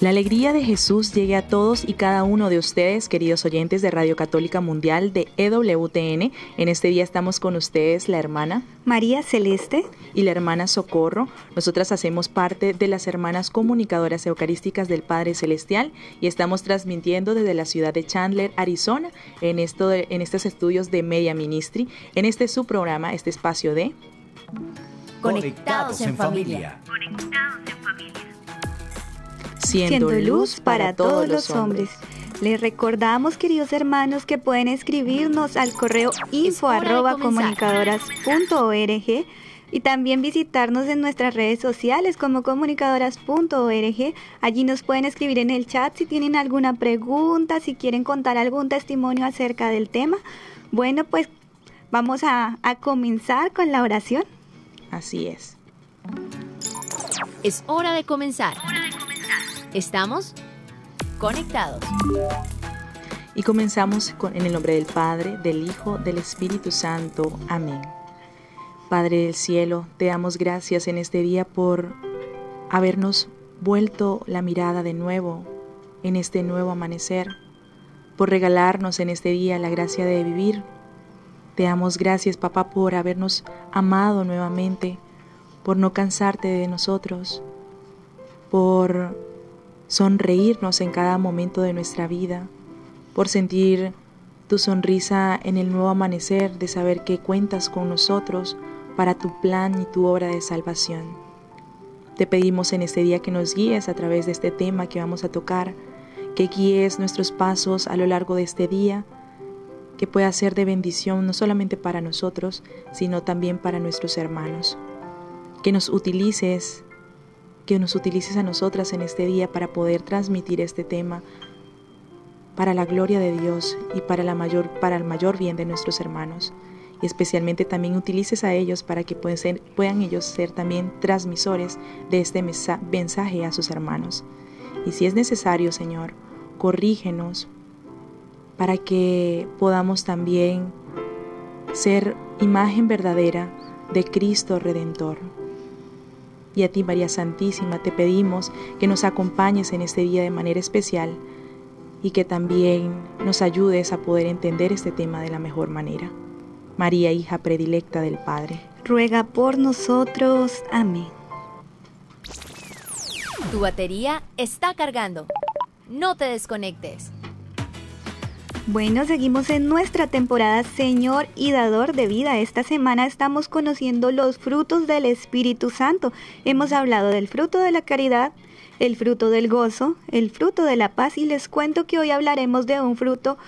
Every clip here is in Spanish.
La alegría de Jesús llegue a todos y cada uno de ustedes, queridos oyentes de Radio Católica Mundial de EWTN. En este día estamos con ustedes la hermana María Celeste y la hermana Socorro. Nosotras hacemos parte de las hermanas comunicadoras eucarísticas del Padre Celestial y estamos transmitiendo desde la ciudad de Chandler, Arizona, en, esto en estos estudios de Media Ministry, en este su programa, este espacio de Conectados en familia. Conectados en familia siendo luz para todos los hombres. Les recordamos, queridos hermanos, que pueden escribirnos al correo info arroba comunicadoras.org y también visitarnos en nuestras redes sociales como comunicadoras.org. Allí nos pueden escribir en el chat si tienen alguna pregunta, si quieren contar algún testimonio acerca del tema. Bueno, pues vamos a, a comenzar con la oración. Así es. Es hora de comenzar. Estamos conectados. Y comenzamos en el nombre del Padre, del Hijo, del Espíritu Santo. Amén. Padre del cielo, te damos gracias en este día por habernos vuelto la mirada de nuevo en este nuevo amanecer, por regalarnos en este día la gracia de vivir. Te damos gracias, papá, por habernos amado nuevamente, por no cansarte de nosotros, por sonreírnos en cada momento de nuestra vida, por sentir tu sonrisa en el nuevo amanecer de saber que cuentas con nosotros para tu plan y tu obra de salvación. Te pedimos en este día que nos guíes a través de este tema que vamos a tocar, que guíes nuestros pasos a lo largo de este día, que pueda ser de bendición no solamente para nosotros, sino también para nuestros hermanos. Que nos utilices que nos utilices a nosotras en este día para poder transmitir este tema para la gloria de Dios y para, el mayor bien de nuestros hermanos. Y especialmente también utilices a ellos para que puedan, puedan ellos ser también transmisores de este mensaje a sus hermanos. Y si es necesario, Señor, corrígenos para que podamos también ser imagen verdadera de Cristo Redentor. Y a ti, María Santísima, te pedimos que nos acompañes en este día de manera especial y que también nos ayudes a poder entender este tema de la mejor manera. María, hija predilecta del Padre. Ruega por nosotros. Amén. Tu batería está cargando. No te desconectes. Bueno, seguimos en nuestra temporada Señor y Dador de Vida. Esta semana estamos conociendo los frutos del Espíritu Santo. Hemos hablado del fruto de la caridad, el fruto del gozo, el fruto de la paz y les cuento que hoy hablaremos de un fruto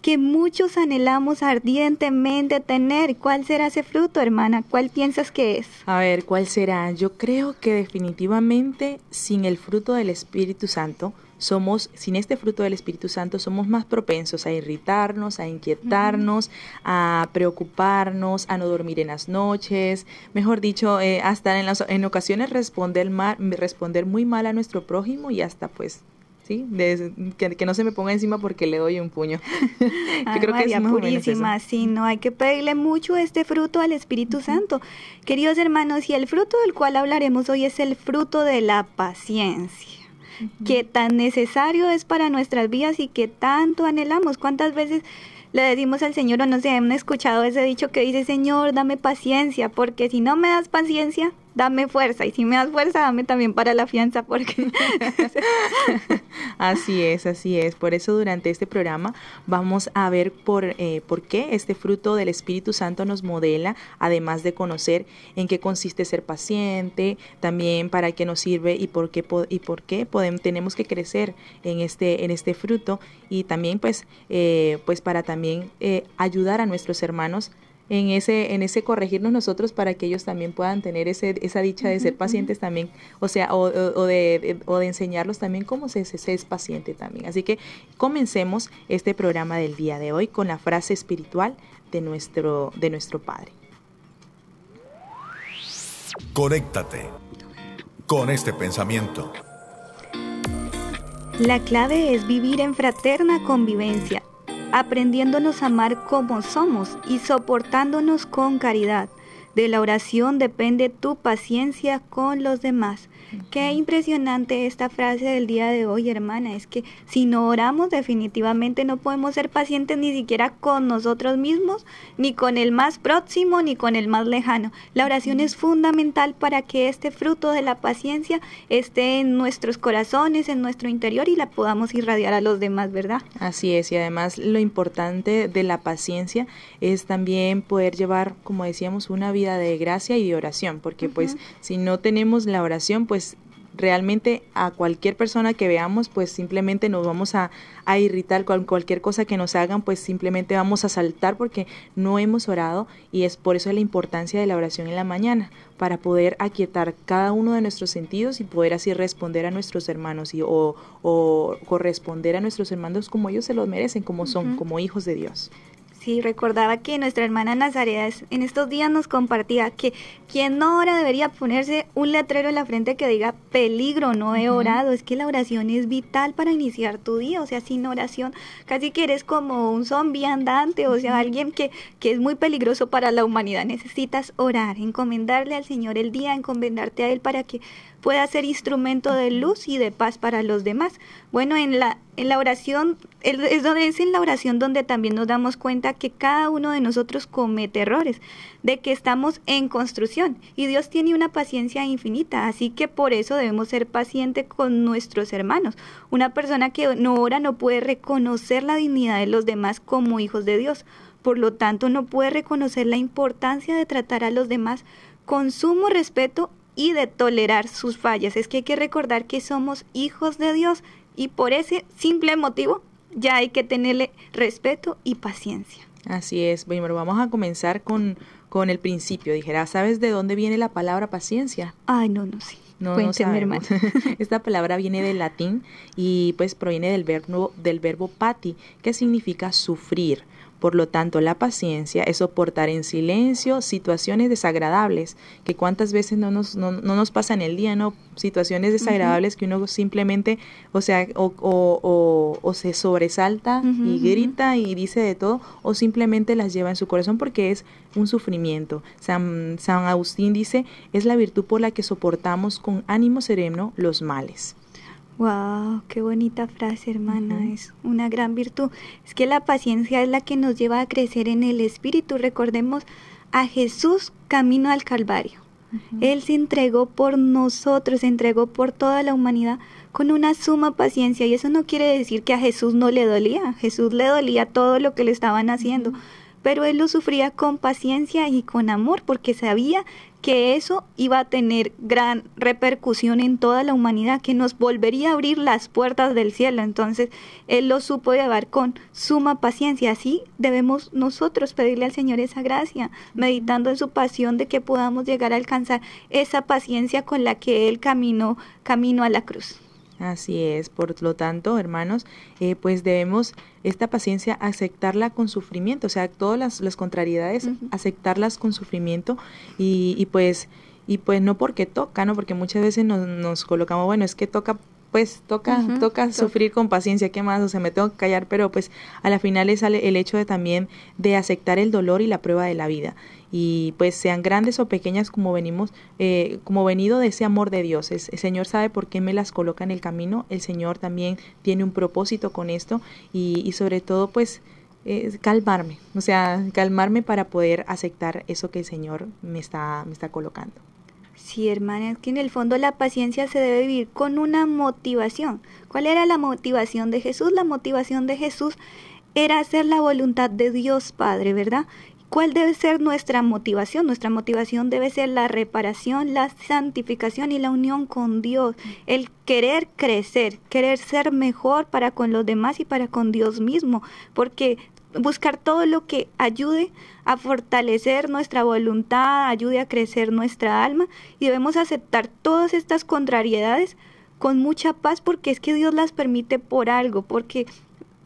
que muchos anhelamos ardientemente tener. ¿Cuál será ese fruto, hermana? ¿Cuál piensas que es? A ver, ¿cuál será? Yo creo que definitivamente sin el fruto del Espíritu Santo somos, sin este fruto del Espíritu Santo, somos más propensos a irritarnos, a inquietarnos, a preocuparnos, a no dormir en las noches, mejor dicho, eh, hasta en, las, en ocasiones responder, mal, responder muy mal a nuestro prójimo y hasta pues ¿sí? que, no se me ponga encima porque le doy un puño. Yo creo que es purísima, sí, no hay que pedirle mucho este fruto al Espíritu Santo. Queridos hermanos, y el fruto del cual hablaremos hoy es el fruto de la paciencia que tan necesario es para nuestras vidas y que tanto anhelamos. ¿Cuántas veces le decimos al Señor o no sé, hemos escuchado ese dicho que dice, Señor, dame paciencia, porque si no me das paciencia, dame fuerza. Y si me das fuerza, dame también para la fianza, porque... así es, así es. Por eso durante este programa vamos a ver por, eh, por qué este fruto del Espíritu Santo nos modela, además de conocer en qué consiste ser paciente, también para qué nos sirve y por qué, y por qué podemos, tenemos que crecer en este, en este fruto y también pues, eh, pues para también eh, ayudar a nuestros hermanos en ese, en ese corregirnos nosotros para que ellos también puedan tener ese, esa dicha de ser pacientes también, o sea, o, de, o de enseñarlos también cómo se, se, es paciente también. Así que comencemos este programa del día de hoy con la frase espiritual de nuestro, de nuestro Padre. Conéctate con este pensamiento. La clave es vivir en fraterna convivencia, aprendiéndonos a amar como somos y soportándonos con caridad. De la oración depende tu paciencia con los demás. Qué impresionante esta frase del día de hoy, hermana. Es que si no oramos, definitivamente no podemos ser pacientes ni siquiera con nosotros mismos, ni con el más próximo, ni con el más lejano. La oración es fundamental para que este fruto de la paciencia esté en nuestros corazones, en nuestro interior y la podamos irradiar a los demás, ¿verdad? Así es, y además lo importante de la paciencia es también poder llevar, como decíamos, una vida de gracia y de oración, porque pues si no tenemos la oración, pues realmente a cualquier persona que veamos, pues simplemente nos vamos a, irritar con cualquier cosa que nos hagan, pues simplemente vamos a saltar porque no hemos orado y es por eso la importancia de la oración en la mañana, para poder aquietar cada uno de nuestros sentidos y poder así responder a nuestros hermanos y, o, corresponder a nuestros hermanos como ellos se los merecen, como son, como hijos de Dios. Sí, recordaba que nuestra hermana Nazaria en estos días nos compartía que quien no ora debería ponerse un letrero en la frente que diga peligro, no he orado. Es que la oración es vital para iniciar tu día. O sea, sin oración casi que eres como un zombie andante, o sea, alguien que, que es muy peligroso para la humanidad. Necesitas orar, encomendarle al Señor el día, encomendarte a Él para que pueda ser instrumento de luz y de paz para los demás. Bueno, en la, en la oración, es, donde, es en la oración donde también nos damos cuenta que cada uno de nosotros comete errores, de que estamos en construcción y Dios tiene una paciencia infinita, así que por eso debemos ser pacientes con nuestros hermanos. Una persona que no ora no puede reconocer la dignidad de los demás como hijos de Dios, por lo tanto no puede reconocer la importancia de tratar a los demás con sumo respeto y de tolerar sus fallas. Es que hay que recordar que somos hijos de Dios y por ese simple motivo ya hay que tenerle respeto y paciencia. Así es. Bueno, vamos a comenzar con, con el principio. Dijera, ¿sabes de dónde viene la palabra paciencia? Ay, no, no sé. No, no hermano. Esta palabra viene del latín y pues proviene del verbo, del verbo pati, que significa sufrir. Por lo tanto, la paciencia es soportar en silencio situaciones desagradables, que cuántas veces no nos, no, nos pasa en el día, ¿no? Situaciones desagradables que uno simplemente, o sea, o, o, o, se sobresalta y grita y dice de todo, o simplemente las lleva en su corazón porque es un sufrimiento. San, San Agustín dice, es la virtud por la que soportamos con ánimo sereno los males. Wow, qué bonita frase, hermana. Es una gran virtud. Es que la paciencia es la que nos lleva a crecer en el espíritu. Recordemos a Jesús camino al Calvario. Él se entregó por nosotros, se entregó por toda la humanidad con una suma paciencia. Y eso no quiere decir que a Jesús no le dolía. A Jesús le dolía todo lo que le estaban haciendo. Pero él lo sufría con paciencia y con amor porque sabía que eso iba a tener gran repercusión en toda la humanidad, que nos volvería a abrir las puertas del cielo. Entonces, Él lo supo llevar con suma paciencia. Así debemos nosotros pedirle al Señor esa gracia, meditando en su pasión de que podamos llegar a alcanzar esa paciencia con la que Él caminó camino a la cruz. Así es, por lo tanto, hermanos, eh, pues debemos esta paciencia aceptarla con sufrimiento, o sea, todas las, las contrariedades, aceptarlas con sufrimiento y, y, pues y pues no porque toca, ¿no? Porque muchas veces nos, nos colocamos, bueno, es que toca pues toca, toca sufrir con paciencia, ¿qué más? O sea, me tengo que callar, pero pues a la final sale el hecho de también de aceptar el dolor y la prueba de la vida. Y pues sean grandes o pequeñas como venimos, eh, como venido de ese amor de Dios. El, Señor sabe por qué me las coloca en el camino, el Señor también tiene un propósito con esto y, y sobre todo pues calmarme, o sea, calmarme para poder aceptar eso que el Señor me está, me está colocando. Sí, hermana, es que en el fondo la paciencia se debe vivir con una motivación. ¿Cuál era la motivación de Jesús? La motivación de Jesús era hacer la voluntad de Dios Padre, ¿verdad? ¿Cuál debe ser nuestra motivación? Nuestra motivación debe ser la reparación, la santificación y la unión con Dios. El querer crecer, querer ser mejor para con los demás y para con Dios mismo. Porque buscar todo lo que ayude a fortalecer nuestra voluntad, ayude a crecer nuestra alma y debemos aceptar todas estas contrariedades con mucha paz porque es que Dios las permite por algo, porque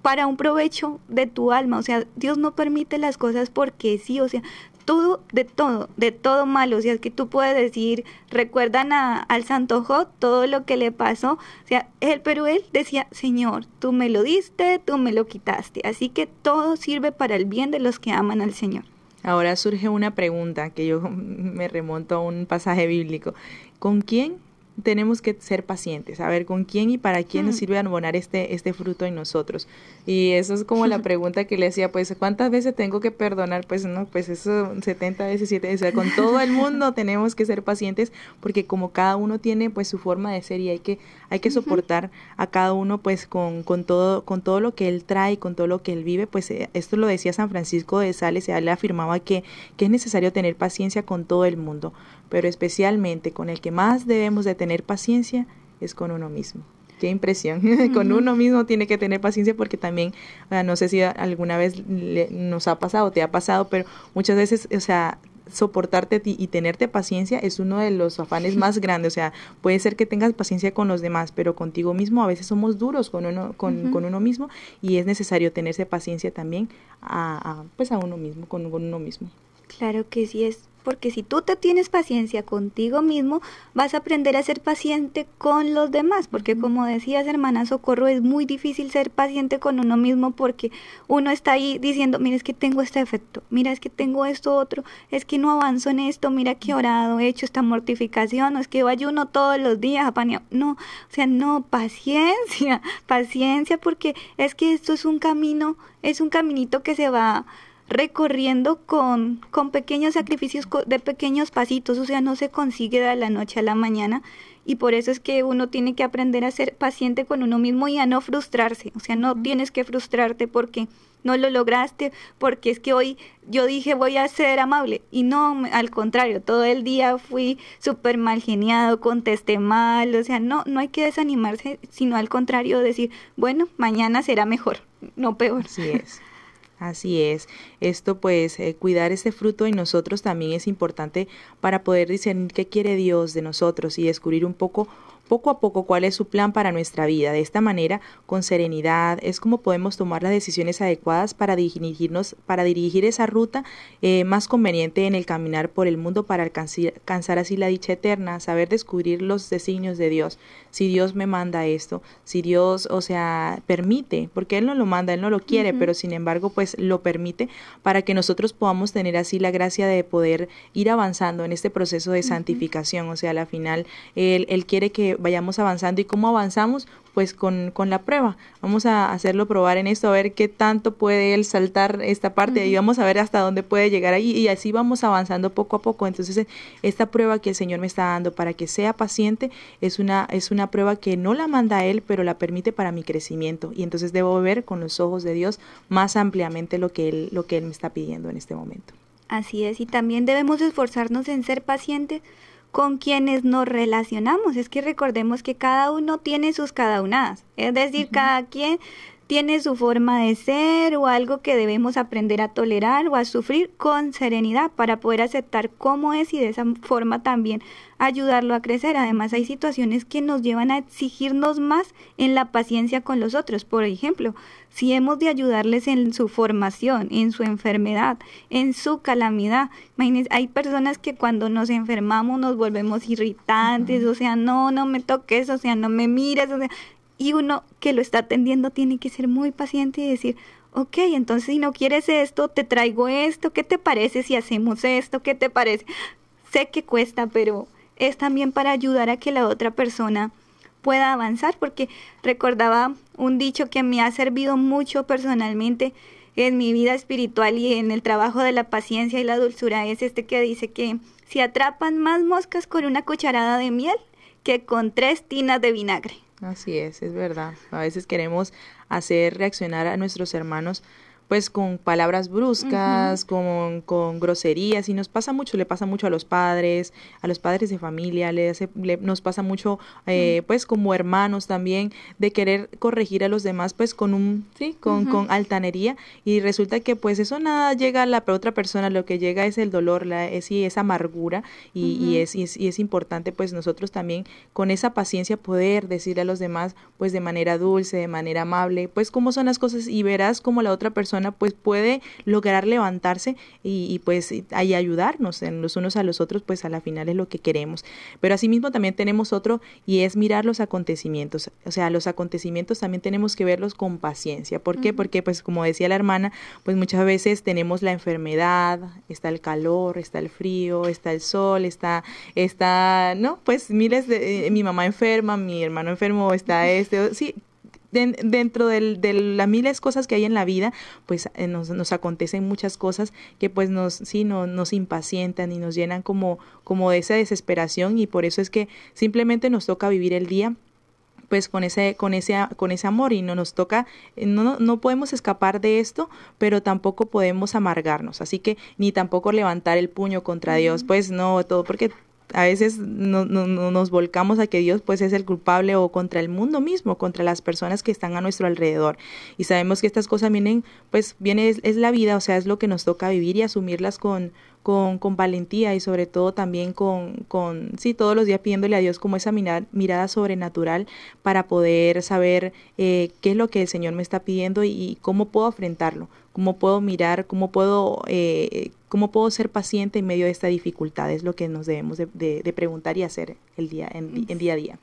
para un provecho de tu alma, o sea, Dios no permite las cosas porque sí, o sea, todo, de todo, de todo malo. O sea, es que tú puedes decir, recuerdan a, al Santo Job todo lo que le pasó. O sea, él, pero él decía, Señor, tú me lo diste, tú me lo quitaste. Así que todo sirve para el bien de los que aman al Señor. Ahora surge una pregunta que yo me remonto a un pasaje bíblico. ¿Con quién tenemos que ser pacientes, a ver con quién y para quién nos sirve abonar este, este fruto en nosotros. Y eso es como la pregunta que le hacía, pues, ¿cuántas veces tengo que perdonar? Pues no, pues eso 70 veces, 7 veces, con todo el mundo tenemos que ser pacientes porque como cada uno tiene pues su forma de ser y hay que, hay que soportar a cada uno pues con, con, todo, con todo lo que él trae, con todo lo que él vive, pues eh, esto lo decía San Francisco de Sales, él afirmaba que, que es necesario tener paciencia con todo el mundo, pero especialmente con el que más debemos de tener paciencia es con uno mismo. Qué impresión. con uno mismo tiene que tener paciencia porque también, no sé si alguna vez nos ha pasado, te ha pasado, pero muchas veces, o sea, soportarte y tenerte paciencia es uno de los afanes más grandes. O sea, puede ser que tengas paciencia con los demás, pero contigo mismo a veces somos duros con uno, con, con uno mismo y es necesario tenerse paciencia también a, pues a uno mismo, con uno mismo. Claro que sí es porque si tú te tienes paciencia contigo mismo, vas a aprender a ser paciente con los demás, porque como decías, hermana Socorro, es muy difícil ser paciente con uno mismo porque uno está ahí diciendo, mira, es que tengo este efecto, mira, es que tengo esto otro, es que no avanzo en esto, mira que orado, he hecho esta mortificación, es que yo ayuno todos los días, no, o sea, no, paciencia, paciencia, porque es que esto es un camino, es un caminito que se va recorriendo con, con pequeños sacrificios de pequeños pasitos, o sea, no se consigue de la noche a la mañana y por eso es que uno tiene que aprender a ser paciente con uno mismo y a no frustrarse, o sea, no tienes que frustrarte porque no lo lograste, porque es que hoy yo dije voy a ser amable y no, al contrario, todo el día fui súper mal geniado, contesté mal, o sea, no, no hay que desanimarse, sino al contrario decir, bueno, mañana será mejor, no peor. Así es. Así es. Esto pues eh, cuidar este fruto en nosotros también es importante para poder discernir qué quiere Dios de nosotros y descubrir un poco poco a poco cuál es su plan para nuestra vida. De esta manera, con serenidad, es como podemos tomar las decisiones adecuadas para dirigirnos, para dirigir esa ruta eh, más conveniente en el caminar por el mundo para alcanzar, así la dicha eterna, saber descubrir los designios de Dios. Si Dios me manda esto, si Dios, o sea, permite, porque Él no lo manda, Él no lo quiere, pero sin embargo, pues lo permite para que nosotros podamos tener así la gracia de poder ir avanzando en este proceso de santificación. O sea, al final, Él, él quiere que vayamos avanzando y cómo avanzamos pues con, con, la prueba. Vamos a hacerlo probar en esto, a ver qué tanto puede él saltar esta parte y vamos a ver hasta dónde puede llegar ahí y así vamos avanzando poco a poco. Entonces, esta prueba que el Señor me está dando para que sea paciente es una, es una prueba que no la manda Él, pero la permite para mi crecimiento y entonces debo ver con los ojos de Dios más ampliamente lo que Él, lo que él me está pidiendo en este momento. Así es, y también debemos esforzarnos en ser pacientes con quienes nos relacionamos. Es que recordemos que cada uno tiene sus cada es decir, cada quien tiene su forma de ser o algo que debemos aprender a tolerar o a sufrir con serenidad para poder aceptar cómo es y de esa forma también ayudarlo a crecer. Además, hay situaciones que nos llevan a exigirnos más en la paciencia con los otros. Por ejemplo, si hemos de ayudarles en su formación, en su enfermedad, en su calamidad. Imagínense, hay personas que cuando nos enfermamos nos volvemos irritantes, o sea, no, no me toques, o sea, no me mires, o sea, y uno que lo está atendiendo tiene que ser muy paciente y decir, ok, entonces si no quieres esto, te traigo esto, ¿qué te parece si hacemos esto? ¿Qué te parece? Sé que cuesta, pero es también para ayudar a que la otra persona pueda avanzar, porque recordaba un dicho que me ha servido mucho personalmente en mi vida espiritual y en el trabajo de la paciencia y la dulzura, es este que dice que si atrapan más moscas con una cucharada de miel que con tres tinas de vinagre. Así es, es verdad. A veces queremos hacer reaccionar a nuestros hermanos pues con palabras bruscas, con, con, groserías, y nos pasa mucho, le pasa mucho a los padres, a los padres de familia, le, hace, nos pasa mucho, eh, pues como hermanos también, de querer corregir a los demás, pues con un, sí, con, con altanería, y resulta que pues eso nada llega a la otra persona, lo que llega es el dolor, la, es, y esa amargura, y, y, es, y, es, y es importante pues nosotros también con esa paciencia poder decirle a los demás, pues de manera dulce, de manera amable, pues cómo son las cosas, y verás como la otra persona persona pues puede lograr levantarse y, pues ahí ayudarnos en los unos a los otros, pues a la final es lo que queremos. Pero asimismo también tenemos otro y es mirar los acontecimientos. O sea, los acontecimientos también tenemos que verlos con paciencia. ¿Por qué? Porque pues como decía la hermana, pues muchas veces tenemos la enfermedad, está el calor, está el frío, está el sol, está, está, ¿no? Pues miles de, eh, mi mamá enferma, mi hermano enfermo, está este, sí, dentro de las miles cosas que hay en la vida, pues eh, nos, nos, acontecen muchas cosas que pues nos, sí, no, nos impacientan y nos llenan como, como de esa desesperación y por eso es que simplemente nos toca vivir el día pues con ese con ese con ese amor y no nos toca eh, no, no podemos escapar de esto pero tampoco podemos amargarnos. Así que ni tampoco levantar el puño contra Dios pues no todo porque a veces no, no, nos volcamos a que Dios pues es el culpable o contra el mundo mismo, contra las personas que están a nuestro alrededor. Y sabemos que estas cosas vienen, pues viene, es, la vida, o sea, es lo que nos toca vivir y asumirlas con, con, con valentía y sobre todo también con, con, sí, todos los días pidiéndole a Dios como esa mirada, mirada sobrenatural para poder saber eh, qué es lo que el Señor me está pidiendo y, cómo puedo afrontarlo, cómo puedo mirar, cómo puedo... Eh, ¿Cómo puedo ser paciente en medio de esta dificultad? Es lo que nos debemos de, preguntar y hacer el día, en, día a día.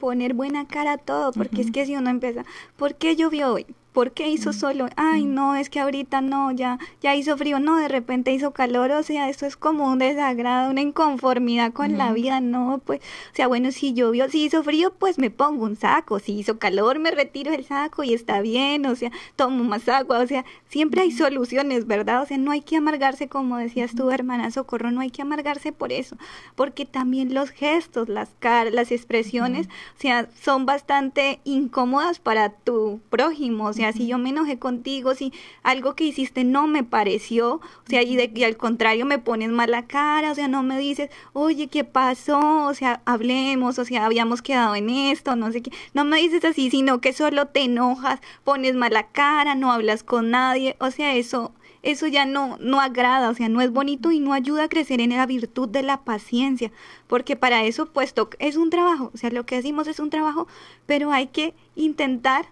Poner buena cara a todo, porque es que si uno empieza, ¿por qué llovió hoy? ¿Por qué hizo solo? Ay, no, es que ahorita no, ya, ya hizo frío, no, de repente hizo calor, o sea, eso es como un desagrado, una inconformidad con la vida, no, pues, o sea, bueno, si llovió, si hizo frío, pues me pongo un saco, si hizo calor, me retiro el saco y está bien, o sea, tomo más agua, o sea, siempre hay soluciones, ¿verdad? O sea, no hay que amargarse, como decías tú, hermana Socorro, no hay que amargarse por eso, porque también los gestos, las caras, las expresiones, o sea, son bastante incómodas para tu prójimo, o sea, si yo me enojé contigo, si algo que hiciste no me pareció, o sea, y, de, y al contrario me pones mala cara, o sea, no me dices, oye, ¿qué pasó? O sea, hablemos, o sea, habíamos quedado en esto, no sé qué, no me dices así, sino que solo te enojas, pones mala cara, no hablas con nadie, o sea, eso eso ya no, no agrada, o sea, no es bonito y no ayuda a crecer en la virtud de la paciencia, porque para eso puesto es un trabajo, o sea, lo que decimos es un trabajo, pero hay que intentar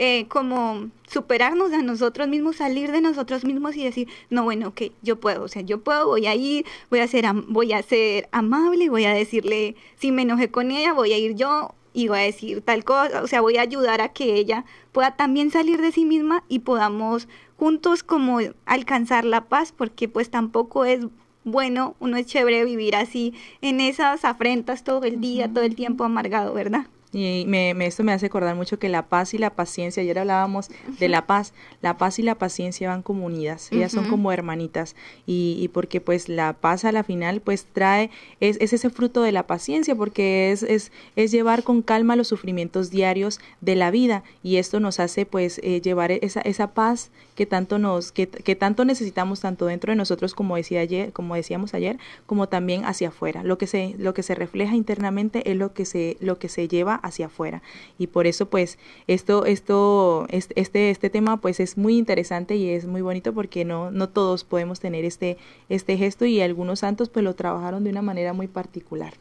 eh, como superarnos a nosotros mismos, salir de nosotros mismos y decir, no, bueno, ok, yo puedo, o sea, yo puedo, voy a ir, voy a ser, voy a ser amable, voy a decirle, si me enojé con ella, voy a ir yo y voy a decir tal cosa, o sea, voy a ayudar a que ella pueda también salir de sí misma y podamos juntos como alcanzar la paz, porque pues tampoco es bueno, uno es chévere vivir así en esas afrentas todo el día, todo el tiempo amargado, ¿verdad? Y me, esto me hace acordar mucho que la paz y la paciencia, ayer hablábamos de la paz, la paz y la paciencia van como unidas, ellas son como hermanitas. Y, y, porque pues la paz a la final pues trae, es, es ese fruto de la paciencia porque es, es, es, llevar con calma los sufrimientos diarios de la vida. Y esto nos hace pues eh, llevar esa, esa paz que tanto nos, que, que tanto necesitamos tanto dentro de nosotros como decía ayer, como decíamos ayer, como también hacia afuera. Lo que se, lo que se refleja internamente es lo que se, lo que se lleva hacia afuera. Y por eso, pues, esto, esto, este, este tema, pues, es muy interesante y es muy bonito porque no, no todos podemos tener este, este gesto y algunos santos, pues, lo trabajaron de una manera muy particular.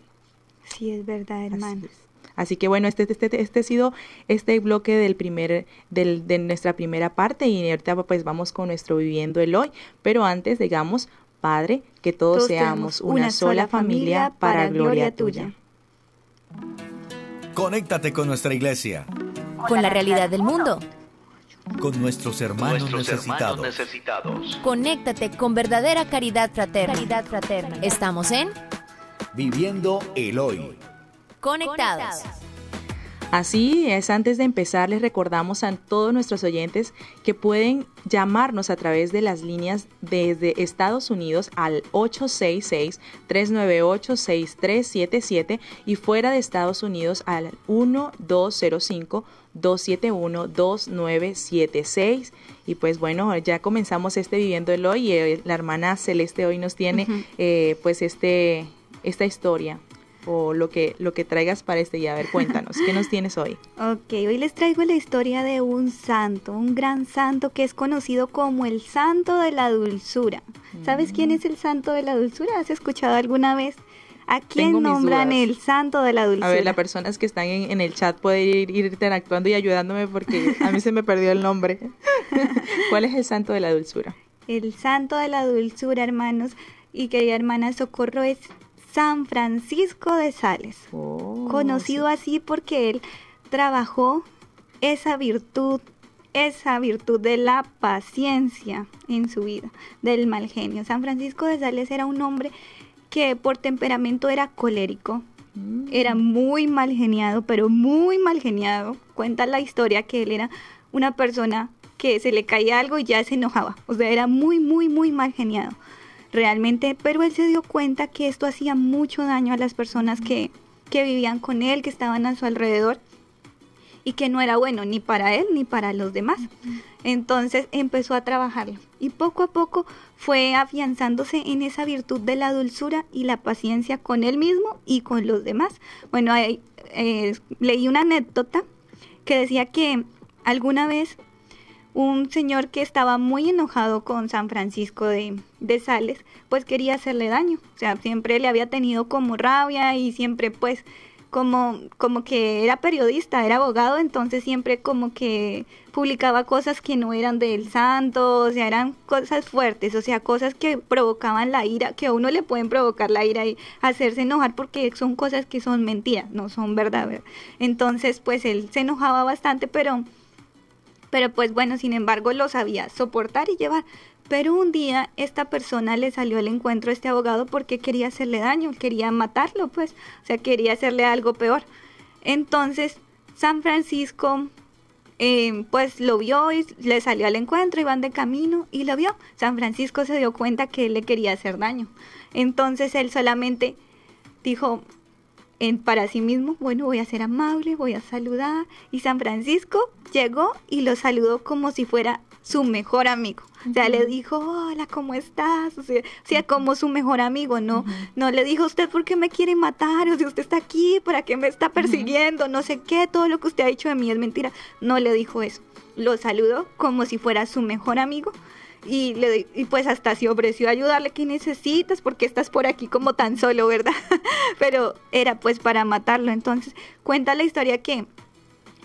Sí, es verdad, hermano. Así que bueno, este, este, este ha sido este bloque del primer, del, de nuestra primera parte y ahorita pues vamos con nuestro viviendo el hoy. Pero antes, digamos, Padre, que todos, seamos una, sola familia para gloria tuya. Conéctate con nuestra iglesia. Con la realidad del mundo. Con nuestros hermanos, necesitados. Conéctate con verdadera caridad fraterna. Caridad fraterna. Estamos en Viviendo el Hoy. Conectados. Así es, antes de empezar les recordamos a todos nuestros oyentes que pueden llamarnos a través de las líneas desde Estados Unidos al 866-398-6377 y fuera de Estados Unidos al 1205-271-2976. Y pues bueno, ya comenzamos este Viviendo el Hoy y eh, la hermana Celeste hoy nos tiene eh, pues este, esta historia o lo que, lo que traigas para este día. A ver, cuéntanos, ¿qué nos tienes hoy? Ok, hoy les traigo la historia de un santo, un gran santo que es conocido como el santo de la dulzura. ¿Sabes quién es el santo de la dulzura? ¿Has escuchado alguna vez? ¿A quién nombran el santo de la dulzura? A ver, las personas que están en, el chat pueden ir, ir, interactuando y ayudándome porque a mí se me perdió el nombre. ¿Cuál es el santo de la dulzura? El santo de la dulzura, hermanos y querida hermana Socorro, es San Francisco de Sales, oh, conocido así porque él trabajó esa virtud, esa virtud de la paciencia en su vida, del mal genio. San Francisco de Sales era un hombre que por temperamento era colérico, mm. era muy mal geniado, pero muy mal geniado. Cuenta la historia que él era una persona que se le caía algo y ya se enojaba. O sea, era muy, muy, muy mal geniado. Realmente, pero él se dio cuenta que esto hacía mucho daño a las personas que, que vivían con él, que estaban a su alrededor y que no era bueno ni para él ni para los demás. Entonces empezó a trabajarlo y poco a poco fue afianzándose en esa virtud de la dulzura y la paciencia con él mismo y con los demás. Bueno, eh, leí una anécdota que decía que alguna vez un señor que estaba muy enojado con San Francisco de, de, Sales, pues quería hacerle daño. O sea, siempre le había tenido como rabia y siempre pues como, como que era periodista, era abogado, entonces siempre como que publicaba cosas que no eran del santo, o sea, eran cosas fuertes, o sea, cosas que provocaban la ira, que a uno le pueden provocar la ira y hacerse enojar porque son cosas que son mentiras, no son verdad. Entonces, pues él se enojaba bastante, pero pero pues bueno, sin embargo lo sabía soportar y llevar. Pero un día esta persona le salió al encuentro a este abogado porque quería hacerle daño, quería matarlo, pues, o sea, quería hacerle algo peor. Entonces, San Francisco, eh, pues lo vio y le salió al encuentro, iban de camino y lo vio. San Francisco se dio cuenta que él le quería hacer daño. Entonces él solamente dijo, en, para sí mismo, bueno, voy a ser amable, voy a saludar. Y San Francisco llegó y lo saludó como si fuera su mejor amigo. O sea, le dijo, hola, ¿cómo estás? O sea, como su mejor amigo, ¿no? No le dijo, ¿usted por qué me quiere matar? O sea, usted está aquí, ¿para qué me está persiguiendo? No sé qué, todo lo que usted ha dicho de mí es mentira. No le dijo eso. Lo saludó como si fuera su mejor amigo y, le, y pues hasta se ofreció a ayudarle que necesitas porque estás por aquí como tan solo, ¿verdad? Pero era pues para matarlo. Entonces cuenta la historia que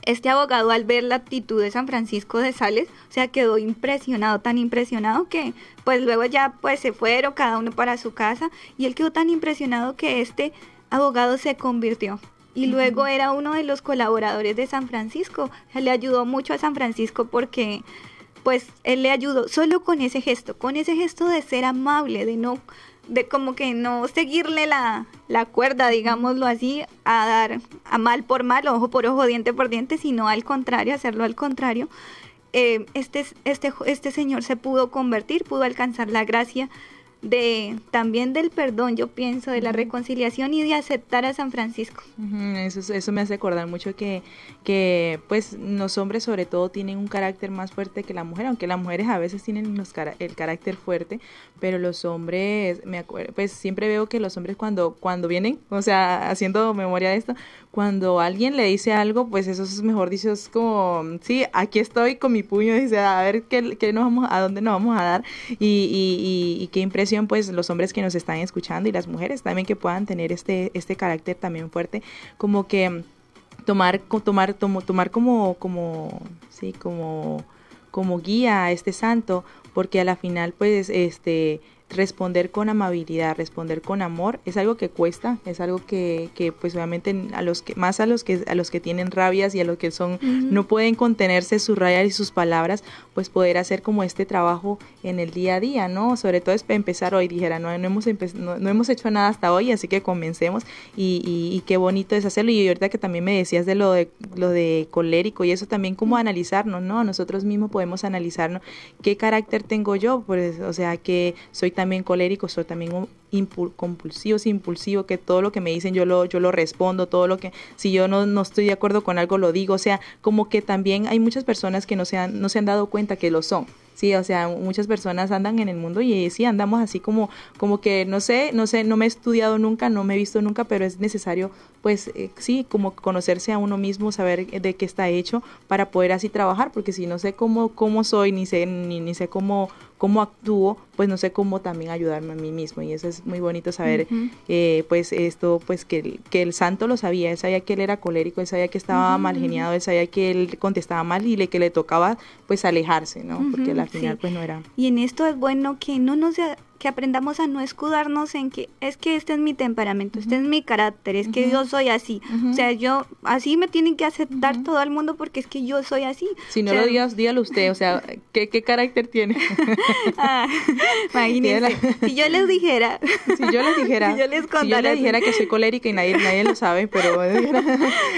este abogado al ver la actitud de San Francisco de Sales, o sea, quedó impresionado, tan impresionado que pues luego ya pues se fueron cada uno para su casa y él quedó tan impresionado que este abogado se convirtió y luego era uno de los colaboradores de San Francisco. le ayudó mucho a San Francisco porque pues él le ayudó solo con ese gesto, con ese gesto de ser amable, de no, de como que no seguirle la, la cuerda, digámoslo así, a dar a mal por mal, ojo por ojo, diente por diente, sino al contrario, hacerlo al contrario. Eh, este, este, este señor se pudo convertir, pudo alcanzar la gracia de también del perdón, yo pienso, de la reconciliación y de aceptar a San Francisco. Eso, eso me hace acordar mucho que, que pues los hombres sobre todo tienen un carácter más fuerte que la mujer, aunque las mujeres a veces tienen los, el carácter fuerte, pero los hombres, me acuerdo, pues siempre veo que los hombres cuando, cuando vienen, o sea, haciendo memoria de esto, cuando alguien le dice algo, pues eso es mejor dicho, es como, sí, aquí estoy con mi puño, dice, a ver qué, qué nos vamos, a dónde nos vamos a dar. Y, y, y, qué impresión, pues los hombres que nos están escuchando y las mujeres también que puedan tener este, este carácter también fuerte, como que tomar, tomar, tomar como, como, sí, como, como guía a este santo, porque a la final, pues, este, responder con amabilidad, responder con amor, es algo que cuesta, es algo que, que pues obviamente a los que, más a los que, a los que tienen rabias y a los que son, no pueden contenerse sus rayas y sus palabras, pues poder hacer como este trabajo en el día a día, ¿no? Sobre todo es empezar hoy, dijera, no, no hemos, no, hemos hecho nada hasta hoy, así que comencemos y, y, qué bonito es hacerlo. Y ahorita que también me decías de lo de, lo de colérico y eso también como analizarnos, ¿no? Nosotros mismos podemos analizarnos qué carácter tengo yo, pues, o sea, que soy tan también colérico, soy también compulsivo, impulsivo, que todo lo que me dicen yo lo, yo lo respondo, todo lo que, si yo no, no estoy de acuerdo con algo, lo digo, o sea, como que también hay muchas personas que no se han, no se han dado cuenta que lo son. Sí, o sea, muchas personas andan en el mundo y sí andamos así como como que no sé, no sé, no me he estudiado nunca, no me he visto nunca, pero es necesario pues eh, sí, como conocerse a uno mismo, saber de qué está hecho para poder así trabajar, porque si no sé cómo, cómo soy, ni sé, ni, ni sé cómo cómo actúo, pues no sé cómo también ayudarme a mí mismo. Y eso es muy bonito saber, eh, pues esto, pues que, que el santo lo sabía, él sabía que él era colérico, él sabía que estaba mal geniado, él sabía que él contestaba mal y le, que le tocaba pues alejarse, ¿no? Porque al final pues no era. Y en esto es bueno que no nos que aprendamos a no escudarnos en que es que este es mi temperamento, este es mi carácter, es que yo soy así. O sea, yo así me tienen que aceptar todo el mundo porque es que yo soy así. Si no lo digas, dígalo usted, o sea, ¿qué, qué carácter tiene? ah, imagínense, si yo les dijera, si yo les dijera, si yo les, dijera que soy colérica y nadie, nadie lo sabe, pero,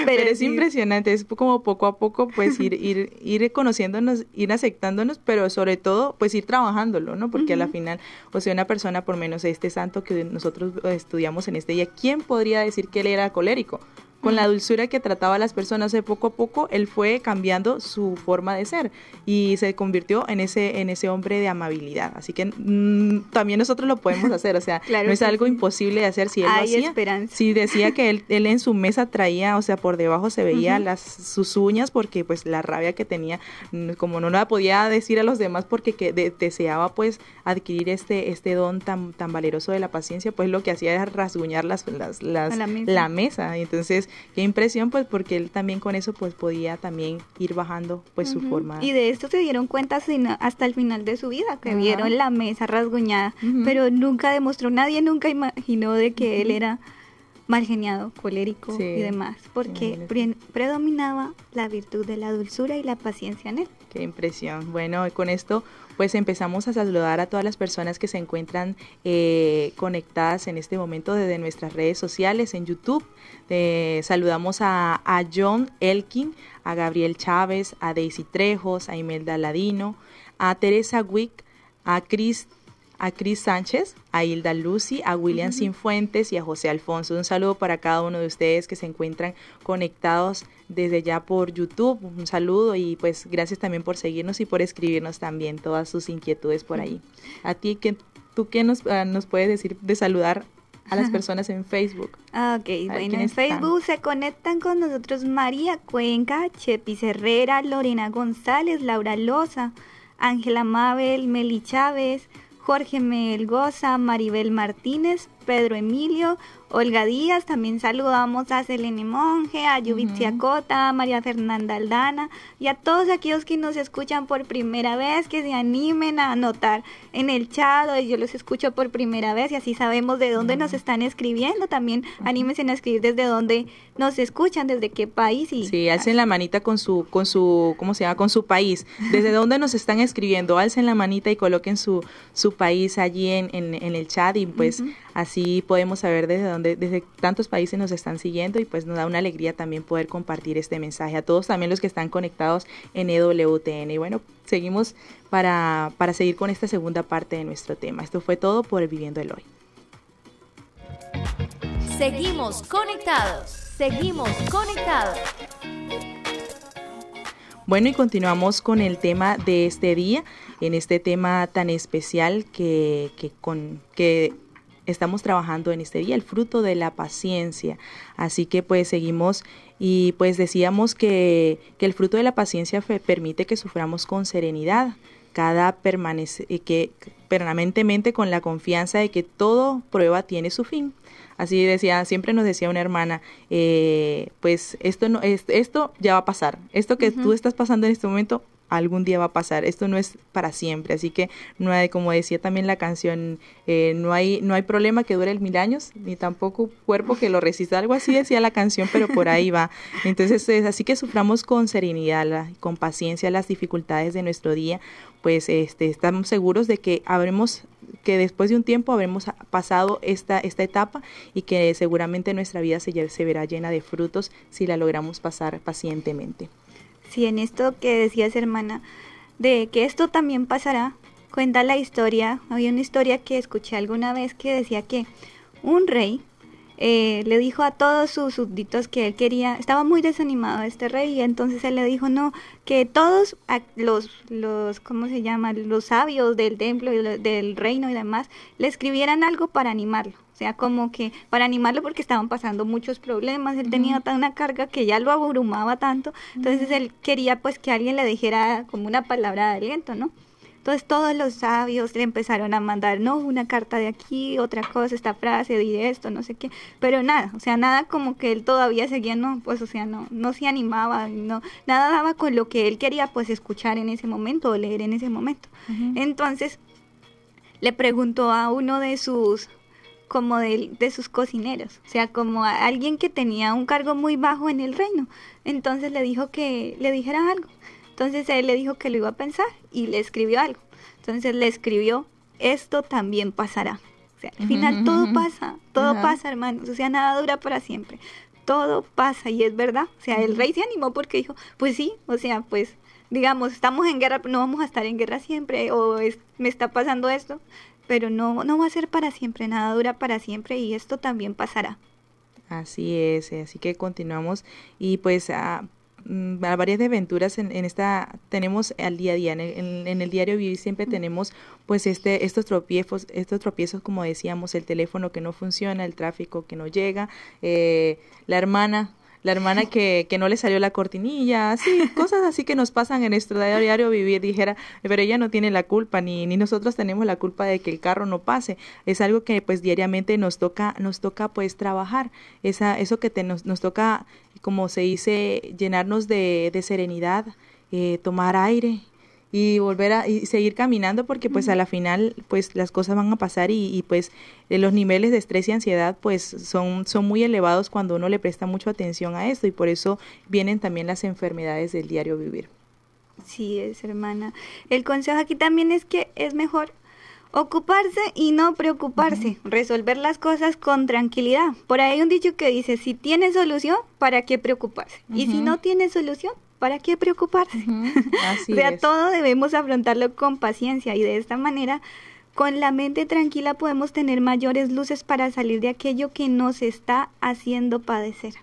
pero, es impresionante, es como poco a poco pues ir, ir, ir conociéndonos, ir aceptándonos, pero sobre todo pues ir trabajándolo, ¿no? Porque a la final, o sea, una persona, por menos este santo que nosotros estudiamos en este día, ¿quién podría decir que él era colérico? Con la dulzura que trataba a las personas, de poco a poco él fue cambiando su forma de ser y se convirtió en ese, en ese hombre de amabilidad. Así que mm, también nosotros lo podemos hacer, o sea, no es algo imposible de hacer si él Hay lo hacía. Esperanza. Si decía que él, él, en su mesa traía, o sea, por debajo se veía las sus uñas porque pues la rabia que tenía, mm, como no la podía decir a los demás porque que deseaba pues adquirir este, este don tan, tan valeroso de la paciencia, pues lo que hacía era rasguñar las, las, las la, mesa. la mesa. Entonces, qué impresión pues porque él también con eso pues podía también ir bajando pues su forma. Y de esto se dieron cuenta hasta el final de su vida, que vieron la mesa rasguñada, pero nunca demostró, nadie nunca imaginó de que él era mal geniado, colérico y demás, porque predominaba la virtud de la dulzura y la paciencia en él. Qué impresión. Bueno, con esto pues empezamos a saludar a todas las personas que se encuentran eh, conectadas en este momento desde nuestras redes sociales, en YouTube. Eh, saludamos a, John Elkin, a Gabriel Chávez, a Daisy Trejos, a Imelda Ladino, a Teresa Wick, a Cris a Cris Sánchez, a Hilda Lucy, a William Sinfuentes y a José Alfonso. Un saludo para cada uno de ustedes que se encuentran conectados desde ya por YouTube. Un saludo y pues gracias también por seguirnos y por escribirnos también todas sus inquietudes por ahí. A ti, ¿qué, ¿tú qué nos, ah, nos puedes decir de saludar a las personas en Facebook. Ah, ok, bueno, en Facebook se conectan con nosotros María Cuenca, Chepi Herrera, Lorena González, Laura Loza, Ángela Mabel, Meli Chávez, Jorge Melgoza, Maribel Martínez, Pedro Emilio, Olga Díaz, también saludamos a Selene Monge, a Yubitia Cota, a María Fernanda Aldana y a todos aquellos que nos escuchan por primera vez, que se animen a anotar en el chat, o yo los escucho por primera vez y así sabemos de dónde nos están escribiendo, también anímense a escribir desde dónde nos escuchan, desde qué país y Sí, alcen la manita con su con su ¿cómo se llama? con su país, desde dónde nos están escribiendo, alcen la manita y coloquen su su país allí en, en, el chat y pues así podemos saber desde dónde desde tantos países nos están siguiendo y pues nos da una alegría también poder compartir este mensaje a todos también los que están conectados en EWTN. Y bueno, seguimos para, para seguir con esta segunda parte de nuestro tema. Esto fue todo por el Viviendo el Hoy. Seguimos conectados, seguimos conectados. Bueno, y continuamos con el tema de este día, en este tema tan especial que, que, con, que estamos trabajando en este día, el fruto de la paciencia. Así que pues seguimos y pues decíamos que, que el fruto de la paciencia permite que suframos con serenidad, cada permanece, eh, que permanentemente con la confianza de que todo prueba tiene su fin. Así decía, siempre nos decía una hermana, eh, pues esto no, esto ya va a pasar, esto que tú estás pasando en este momento algún día va a pasar. Esto no es para siempre, así que no hay, como decía también la canción, eh, no hay no hay problema que dure el mil años, ni tampoco cuerpo que lo resista. Algo así decía la canción, pero por ahí va. Entonces es así que suframos con serenidad, con paciencia las dificultades de nuestro día, pues este, estamos seguros de que habremos que después de un tiempo habremos pasado esta, esta etapa y que seguramente nuestra vida se, se verá llena de frutos si la logramos pasar pacientemente. Sí, en esto que decías, hermana, de que esto también pasará, cuenta la historia, había una historia que escuché alguna vez que decía que un rey eh, le dijo a todos sus súbditos que él quería, estaba muy desanimado este rey y entonces él le dijo no, que todos los, los ¿cómo se llama? Los sabios del templo y del reino y demás le escribieran algo para animarlo O sea, como que para animarlo porque estaban pasando muchos problemas, él tenía tan una carga que ya lo abrumaba tanto, entonces él quería pues que alguien le dijera como una palabra de aliento, ¿no? Entonces todos los sabios le empezaron a mandar, no, una carta de aquí, otra cosa, esta frase, di esto, no sé qué, pero nada, o sea, nada como que él todavía seguía, no, pues, o sea, no, no se animaba, no, nada daba con lo que él quería, pues, escuchar en ese momento o leer en ese momento. Entonces, le preguntó a uno de sus, como de, de, sus cocineros, o sea, como a alguien que tenía un cargo muy bajo en el reino. Entonces le dijo que le dijera algo. Entonces él le dijo que lo iba a pensar y le escribió algo. Entonces le escribió, esto también pasará. O sea, al final todo pasa, todo pasa, hermanos. O sea, nada dura para siempre. Todo pasa y es verdad. O sea, el rey se animó porque dijo, pues sí, o sea, pues digamos, estamos en guerra, no vamos a estar en guerra siempre, o me está pasando esto, pero no, no va a ser para siempre, nada dura para siempre y esto también pasará. Así es, así que continuamos. Y pues a ah, Mm, varias aventuras en, en, esta tenemos al día a día. En el, en, el diario vivir siempre tenemos pues este estos tropiezos estos tropiezos como decíamos el teléfono que no funciona el tráfico que no llega eh, la hermana la hermana que, que no le salió la cortinilla, así, cosas así que nos pasan en nuestro diario vivir, dijera, pero ella no tiene la culpa, ni, ni nosotros tenemos la culpa de que el carro no pase. Es algo que pues diariamente nos toca, nos toca pues trabajar, esa, eso que te, nos, nos toca, como se dice, llenarnos de, de serenidad, eh, tomar aire, y volver a y seguir caminando porque pues a la final pues las cosas van a pasar y, pues eh, los niveles de estrés y ansiedad pues son, son muy elevados cuando uno le presta mucha atención a esto y por eso vienen también las enfermedades del diario vivir. Sí, es hermana. El consejo aquí también es que es mejor ocuparse y no preocuparse, resolver las cosas con tranquilidad. Por ahí hay un dicho que dice, si tiene solución, ¿para qué preocuparse? Y si no tiene solución, ¿para qué preocuparse? o sea, todo debemos afrontarlo con paciencia y de esta manera, con la mente tranquila podemos tener mayores luces para salir de aquello que nos está haciendo padecer.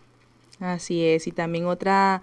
Así es, y también otra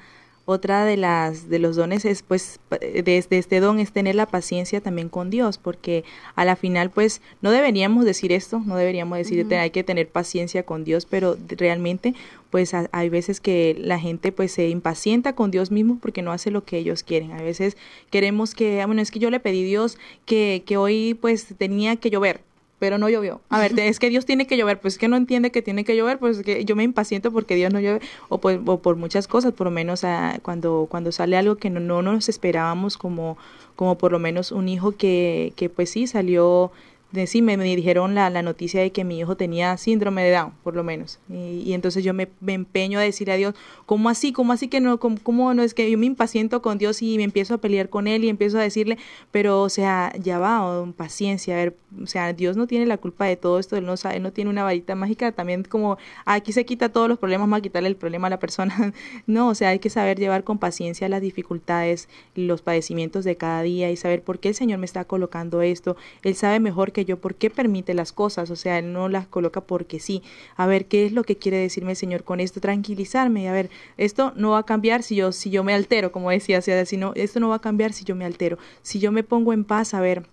otra de las de los dones es pues de, este don es tener la paciencia también con Dios, porque a la final pues no deberíamos decir esto, no deberíamos decir que hay que tener paciencia con Dios, pero realmente pues hay veces que la gente pues se impacienta con Dios mismo porque no hace lo que ellos quieren. A veces queremos que, bueno, es que yo le pedí a Dios que, que hoy pues tenía que llover, pero no llovió. A ver, es que Dios tiene que llover, pues es que no entiende que tiene que llover, pues que yo me impaciento porque Dios no llueve, o, pues, o por muchas cosas, por lo menos ah, cuando, cuando sale algo que no, no nos esperábamos, como, como por lo menos un hijo que, que pues sí salió de, sí, me, dijeron la, la, noticia de que mi hijo tenía síndrome de Down, por lo menos. Y, entonces yo me, empeño a decir a Dios, ¿cómo así? ¿Cómo así que no? ¿cómo, no? Es que yo me impaciento con Dios y me empiezo a pelear con Él y empiezo a decirle, pero o sea, ya va, paciencia, a ver, o sea, Dios no tiene la culpa de todo esto, Él no, sabe, no tiene una varita mágica, también como aquí se quita todos los problemas, va a quitarle el problema a la persona. no, o sea, hay que saber llevar con paciencia las dificultades, los padecimientos de cada día y saber por qué el Señor me está colocando esto. Él sabe mejor que yo, por qué permite las cosas, o sea, Él no las coloca porque sí. A ver, ¿qué es lo que quiere decirme el Señor con esto? Tranquilizarme, a ver, esto no va a cambiar si yo, si yo me altero, como decía, o sea, si esto no va a cambiar si yo me altero. Si yo me pongo en paz, a ver,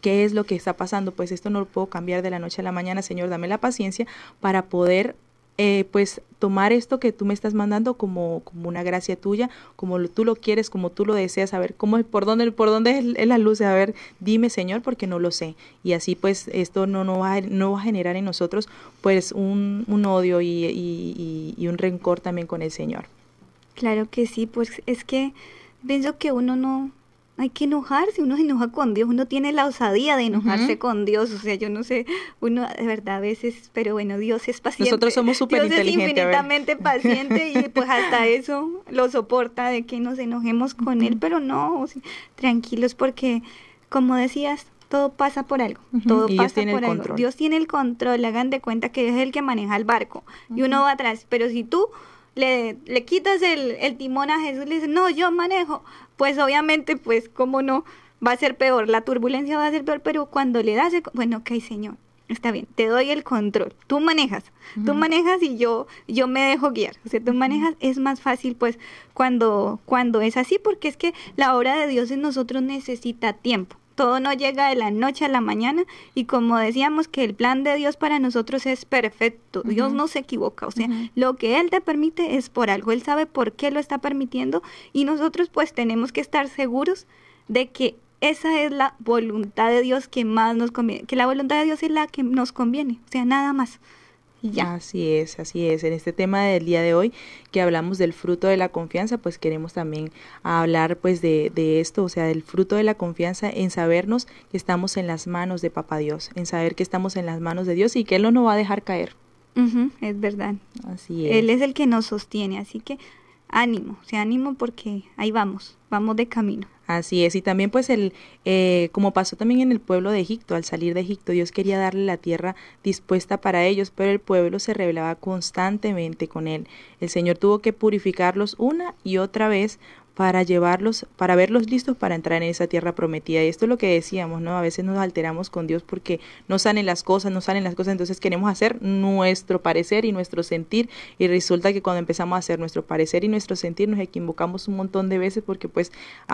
¿qué es lo que está pasando? Pues esto no lo puedo cambiar de la noche a la mañana, Señor, dame la paciencia para poder eh, pues tomar esto que tú me estás mandando como, como una gracia tuya, como tú lo quieres, como tú lo deseas, a ver cómo por dónde, por dónde es, la luz, a ver, dime Señor, porque no lo sé. Y así pues esto no, no, va, no va a generar en nosotros pues un, un odio y, y, y un rencor también con el Señor. Claro que sí, pues es que pienso que uno no, hay que enojarse, uno se enoja con Dios, uno tiene la osadía de enojarse con Dios, o sea, yo no sé, uno de verdad a veces, pero bueno, Dios es paciente. Nosotros somos súper inteligentes. Dios es infinitamente paciente y pues hasta eso lo soporta de que nos enojemos con Él, pero no, tranquilos porque, como decías, todo pasa por algo, todo pasa por algo. Dios tiene el control, hagan de cuenta que es el que maneja el barco y uno va atrás, pero si tú le, le quitas el, el timón a Jesús, le dices, no, yo manejo, pues obviamente, pues, ¿cómo no? Va a ser peor, la turbulencia va a ser peor, pero cuando le das, el, bueno, ok, Señor, está bien, te doy el control, tú manejas, tú manejas y yo, yo me dejo guiar, o sea, tú manejas, es más fácil, pues, cuando, cuando es así, porque es que la obra de Dios en nosotros necesita tiempo, todo no llega de la noche a la mañana y como decíamos que el plan de Dios para nosotros es perfecto, Dios no se equivoca, o sea, lo que Él te permite es por algo, Él sabe por qué lo está permitiendo y nosotros pues tenemos que estar seguros de que esa es la voluntad de Dios que más nos conviene, que la voluntad de Dios es la que nos conviene, o sea, nada más. Ya. Así es, así es. En este tema del día de hoy que hablamos del fruto de la confianza, pues queremos también hablar pues de, de esto, o sea, del fruto de la confianza en sabernos que estamos en las manos de Papá Dios, en saber que estamos en las manos de Dios y que Él no nos va a dejar caer. es verdad. Así es. Él es el que nos sostiene, así que ánimo, o sea, ánimo porque ahí vamos, vamos de camino. Así es, y también pues el, eh, como pasó también en el pueblo de Egipto, al salir de Egipto, Dios quería darle la tierra dispuesta para ellos, pero el pueblo se rebelaba constantemente con él. El Señor tuvo que purificarlos una y otra vez para llevarlos, para verlos listos para entrar en esa tierra prometida. Y esto es lo que decíamos, ¿no? A veces nos alteramos con Dios porque no salen las cosas, no salen las cosas, entonces queremos hacer nuestro parecer y nuestro sentir y resulta que cuando empezamos a hacer nuestro parecer y nuestro sentir nos equivocamos un montón de veces porque pues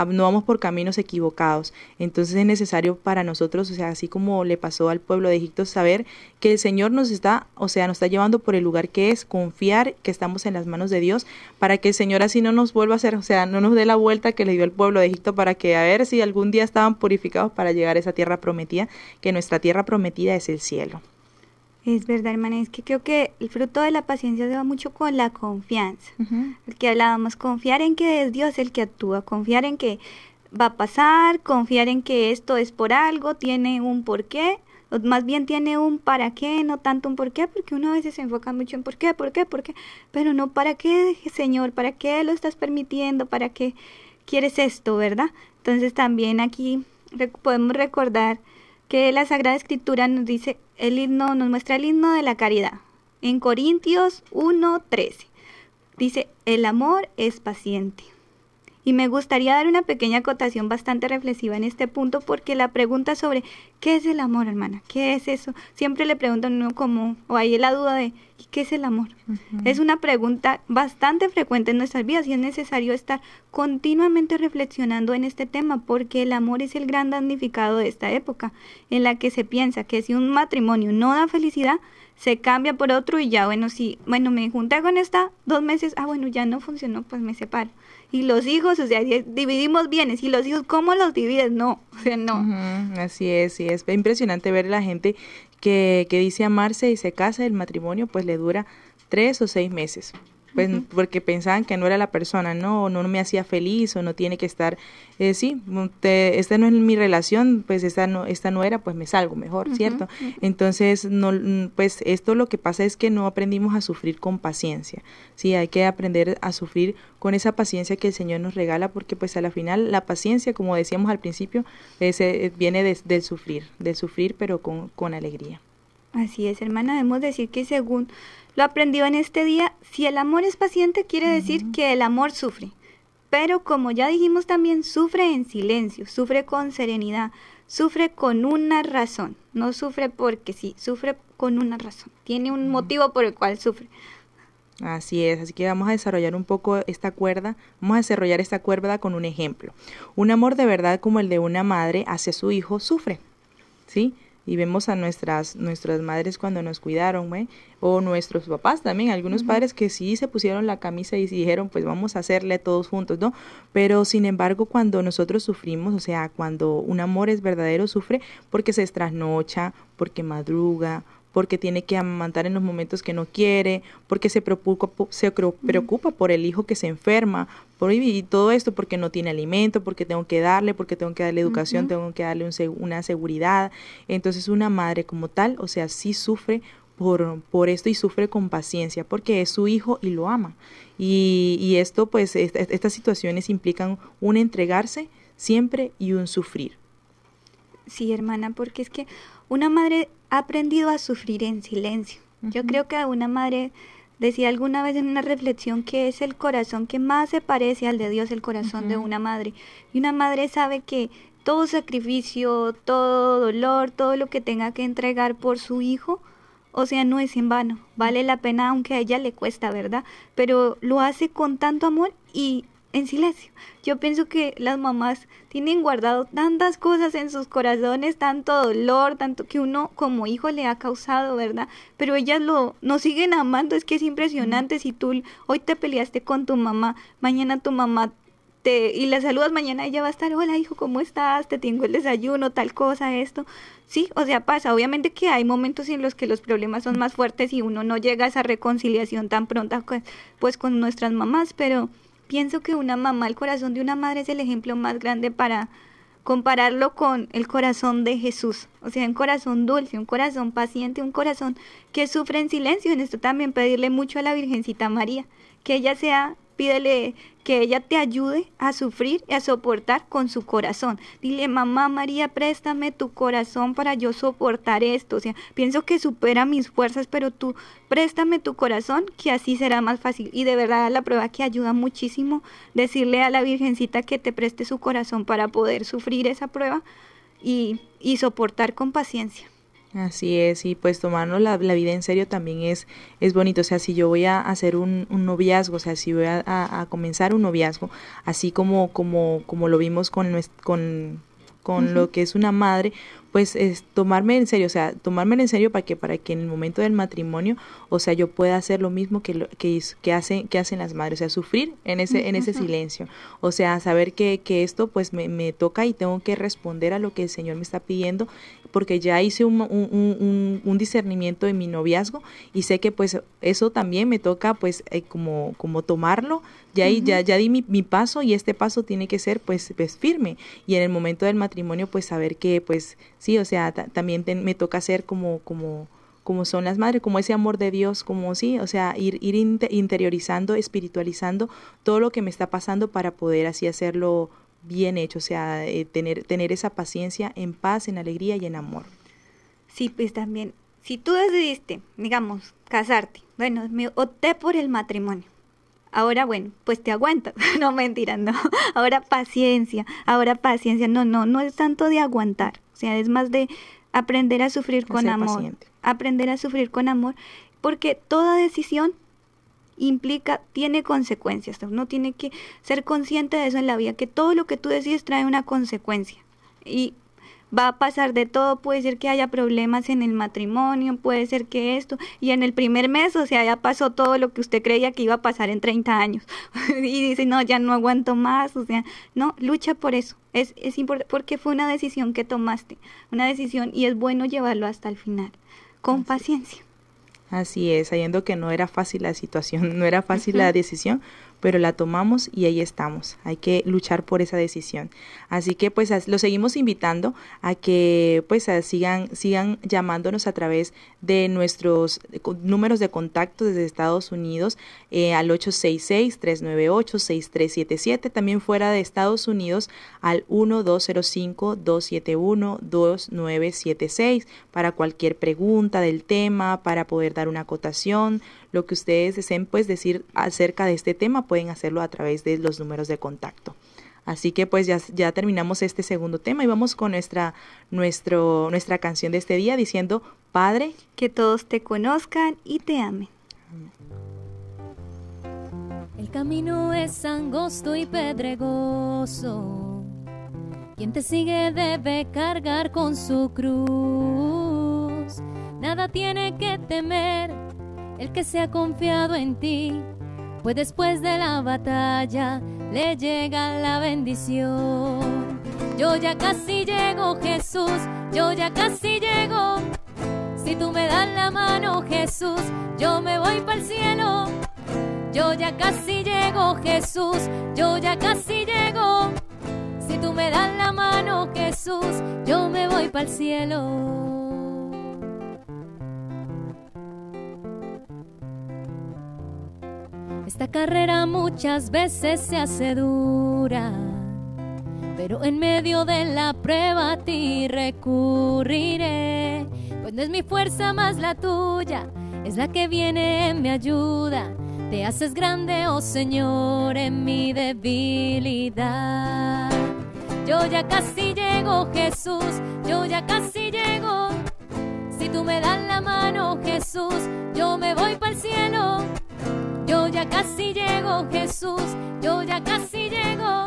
no vamos por caminos equivocados. Entonces es necesario para nosotros, o sea, así como le pasó al pueblo de Egipto, saber que el Señor nos está, o sea, nos está llevando por el lugar que es, confiar que estamos en las manos de Dios para que el Señor así no nos vuelva a hacer, o sea, no nos de la vuelta que le dio el pueblo de Egipto para que a ver si algún día estaban purificados para llegar a esa tierra prometida, que nuestra tierra prometida es el cielo. Es verdad, hermana, es que creo que el fruto de la paciencia se va mucho con la confianza. El que hablábamos, confiar en que es Dios el que actúa, confiar en que va a pasar, confiar en que esto es por algo, tiene un porqué más bien tiene un para qué, no tanto un por qué, porque uno a veces se enfoca mucho en por qué, por qué, por qué, pero no para qué, Señor, para qué lo estás permitiendo, para qué quieres esto, ¿verdad? Entonces también aquí podemos recordar que la Sagrada Escritura nos dice el himno, nos muestra el himno de la caridad. En Corintios 1:13 dice, el amor es paciente. Y me gustaría dar una pequeña acotación bastante reflexiva en este punto porque la pregunta sobre ¿qué es el amor, hermana? ¿Qué es eso? Siempre le preguntan uno como, o hay la duda de ¿qué es el amor? Es una pregunta bastante frecuente en nuestras vidas y es necesario estar continuamente reflexionando en este tema porque el amor es el gran damnificado de esta época en la que se piensa que si un matrimonio no da felicidad, se cambia por otro y ya, bueno, si, bueno, me junté con esta dos meses, ah, bueno, ya no funcionó, pues me separo y los hijos, o sea, dividimos bienes y los hijos, ¿cómo los divides? No, o sea, no. así es, sí, es impresionante ver a la gente que, que dice amarse y se casa, el matrimonio pues le dura tres o seis meses pues porque pensaban que no era la persona, no, no me hacía feliz o no tiene que estar, eh, sí, esta no es mi relación, pues esta no, esta no era, pues me salgo mejor, ¿cierto? Entonces, no, pues esto lo que pasa es que no aprendimos a sufrir con paciencia, sí, hay que aprender a sufrir con esa paciencia que el Señor nos regala, porque pues a la final la paciencia, como decíamos al principio, eh, viene del sufrir, del sufrir pero con, con alegría. Así es, hermana, debemos decir que según lo aprendió en este día, si el amor es paciente quiere decir que el amor sufre. Pero como ya dijimos también, sufre en silencio, sufre con serenidad, sufre con una razón. No sufre porque sí, sufre con una razón. Tiene un motivo por el cual sufre. Así es, así que vamos a desarrollar un poco esta cuerda, vamos a desarrollar esta cuerda con un ejemplo. Un amor de verdad como el de una madre hacia su hijo sufre, ¿sí? Y vemos a nuestras, nuestras madres cuando nos cuidaron, o nuestros papás también, algunos padres que sí se pusieron la camisa y dijeron, pues vamos a hacerle todos juntos, ¿no? Pero sin embargo, cuando nosotros sufrimos, o sea, cuando un amor es verdadero, sufre porque se trasnocha, porque madruga, porque tiene que amamantar en los momentos que no quiere, porque se preocupa, se preocupa por el hijo que se enferma, por, y todo esto porque no tiene alimento, porque tengo que darle, porque tengo que darle educación, tengo que darle una seguridad. Entonces una madre como tal, o sea, sí sufre por, por esto y sufre con paciencia, porque es su hijo y lo ama. Y, y esto, pues, estas situaciones implican un entregarse siempre y un sufrir. Sí, hermana, porque es que una madre ha aprendido a sufrir en silencio. Yo creo que una madre decía alguna vez en una reflexión que es el corazón que más se parece al de Dios, el corazón de una madre. Y una madre sabe que todo sacrificio, todo dolor, todo lo que tenga que entregar por su hijo, o sea, no es en vano, vale la pena aunque a ella le cuesta, ¿verdad? Pero lo hace con tanto amor y en silencio. Yo pienso que las mamás tienen guardado tantas cosas en sus corazones, tanto dolor, tanto que uno como hijo le ha causado, ¿verdad? Pero ellas lo nos siguen amando, es que es impresionante si tú hoy te peleaste con tu mamá, mañana tu mamá te, y le saludas mañana, ella va a estar, hola hijo, ¿cómo estás? Te tengo el desayuno, tal cosa, esto. Sí, o sea, pasa. Obviamente que hay momentos en los que los problemas son más fuertes y uno no llega a esa reconciliación tan pronta pues, pues con nuestras mamás, pero pienso que una mamá, el corazón de una madre es el ejemplo más grande para compararlo con el corazón de Jesús. O sea, un corazón dulce, un corazón paciente, un corazón que sufre en silencio. En esto también pedirle mucho a la Virgencita María, que ella sea pídele que ella te ayude a sufrir y a soportar con su corazón. Dile, mamá María, préstame tu corazón para yo soportar esto. O sea, pienso que supera mis fuerzas, pero tú préstame tu corazón, que así será más fácil. Y de verdad la prueba que ayuda muchísimo decirle a la Virgencita que te preste su corazón para poder sufrir esa prueba y, y soportar con paciencia. Así es, y pues tomarnos la, vida en serio también es, es bonito. O sea, si yo voy a hacer un, un noviazgo, o sea, si voy a, a, comenzar un noviazgo, así como, como, como lo vimos con, con, con lo que es una madre, pues es tomarme en serio, o sea, tomarme en serio para que para que en el momento del matrimonio, o sea, yo pueda hacer lo mismo que lo, que, que hacen que hacen las madres, o sea, sufrir en ese en ese silencio, o sea, saber que, que esto pues me, me, toca y tengo que responder a lo que el Señor me está pidiendo, porque ya hice un, un, un, discernimiento en mi noviazgo y sé que pues eso también me toca pues eh, como como tomarlo, ya ya ya di mi, mi, paso y este paso tiene que ser pues, pues firme. Y en el momento del matrimonio pues saber que pues sí, o sea, también me toca ser como, como, como son las madres, como ese amor de Dios, como sí, o sea, ir, ir interiorizando, espiritualizando todo lo que me está pasando para poder así hacerlo bien hecho, o sea, eh, tener, tener esa paciencia en paz, en alegría y en amor. Sí, pues también, si tú decidiste, digamos, casarte, bueno, me opté por el matrimonio. Ahora, bueno, pues te aguantas. no, mentira, no. Ahora paciencia, ahora paciencia. No, no, no es tanto de aguantar sea, es más de aprender a sufrir con amor. Aprender a sufrir con amor, porque toda decisión implica, tiene consecuencias. Uno tiene que ser consciente de eso en la vida, que todo lo que tú decides trae una consecuencia. Y va a pasar de todo, puede ser que haya problemas en el matrimonio, puede ser que esto, y en el primer mes, o sea, ya pasó todo lo que usted creía que iba a pasar en 30 años, y dice, no, ya no aguanto más, o sea, no, lucha por eso, es, es importante, porque fue una decisión que tomaste, una decisión, y es bueno llevarlo hasta el final, con paciencia. Así es, sabiendo que no era fácil la situación, no era fácil la decisión, pero la tomamos y ahí estamos. Hay que luchar por esa decisión. Así que pues lo seguimos invitando a que pues sigan sigan llamándonos a través de nuestros números de contacto desde Estados Unidos eh, al 866-398-6377, también fuera de Estados Unidos al 1205-271-2976 para cualquier pregunta del tema, para poder dar una acotación, lo que ustedes deseen pues decir acerca de este tema pueden hacerlo a través de los números de contacto. Así que pues ya, ya terminamos este segundo tema y vamos con nuestra, nuestro, nuestra canción de este día diciendo, Padre, que todos te conozcan y te amen. El camino es angosto y pedregoso. Quien te sigue debe cargar con su cruz. Nada tiene que temer el que se ha confiado en ti, pues después de la batalla le llega la bendición. Yo ya casi llego, Jesús, yo ya casi llego. Si tú me das la mano, Jesús, yo me voy para el cielo. Yo ya casi llego, Jesús, yo ya casi llego. Si tú me das la mano, Jesús, yo me voy para el cielo. Esta carrera muchas veces se hace dura, pero en medio de la prueba a ti recurriré, pues no es mi fuerza más la tuya, es la que viene en mi ayuda. Te haces grande, oh Señor, en mi debilidad. Yo ya casi llego, Jesús, yo ya casi llego. Si tú me das la mano, Jesús, yo me voy para el cielo yo ya casi llego, Jesús, yo ya casi llego.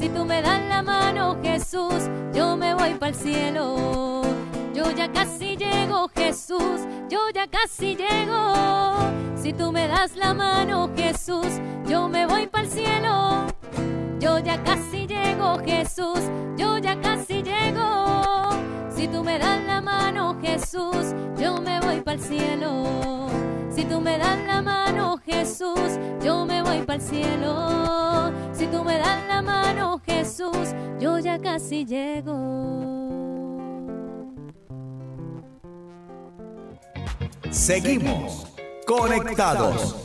Si tú me das la mano, Jesús, yo me voy para el cielo. Yo ya casi llego, Jesús, yo ya casi llego. Si tú me das la mano, Jesús, yo me voy para el cielo. Yo ya casi llego, Jesús, yo ya casi llego. Si tú me das la mano, Jesús, yo me voy para el cielo. Si tú me das la mano, Yo me voy para el cielo. Si tú me das la mano, Jesús, yo ya casi llego. Seguimos conectados.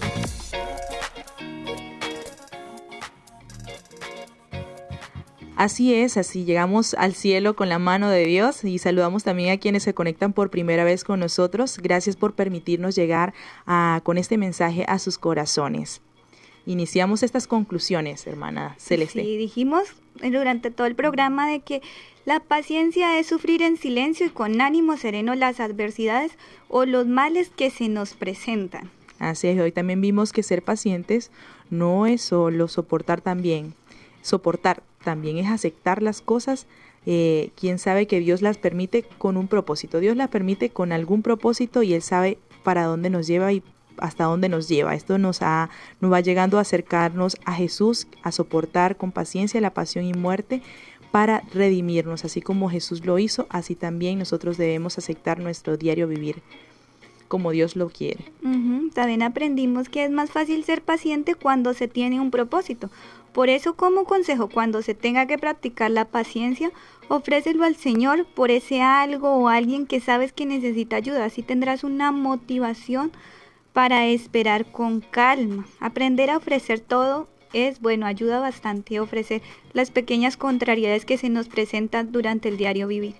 Así es, así llegamos al cielo con la mano de Dios y saludamos también a quienes se conectan por primera vez con nosotros. Gracias por permitirnos llegar con este mensaje a sus corazones. Iniciamos estas conclusiones, hermana Celeste. Sí, dijimos durante todo el programa de que la paciencia es sufrir en silencio y con ánimo sereno las adversidades o los males que se nos presentan. Así es, hoy también vimos que ser pacientes no es solo soportar también, soportar también es aceptar las cosas. Eh, quien sabe que Dios las permite con un propósito. Dios las permite con algún propósito y Él sabe para dónde nos lleva y hasta dónde nos lleva. Esto nos, ha, nos va llegando a acercarnos a Jesús, a soportar con paciencia la pasión y muerte para redimirnos, así como Jesús lo hizo, así también nosotros debemos aceptar nuestro diario vivir como Dios lo quiere. También aprendimos que es más fácil ser paciente cuando se tiene un propósito. Por eso como consejo, cuando se tenga que practicar la paciencia, ofrécelo al Señor por ese algo o alguien que sabes que necesita ayuda. Así tendrás una motivación para esperar con calma. Aprender a ofrecer todo es bueno, ayuda bastante a ofrecer las pequeñas contrariedades que se nos presentan durante el diario vivir.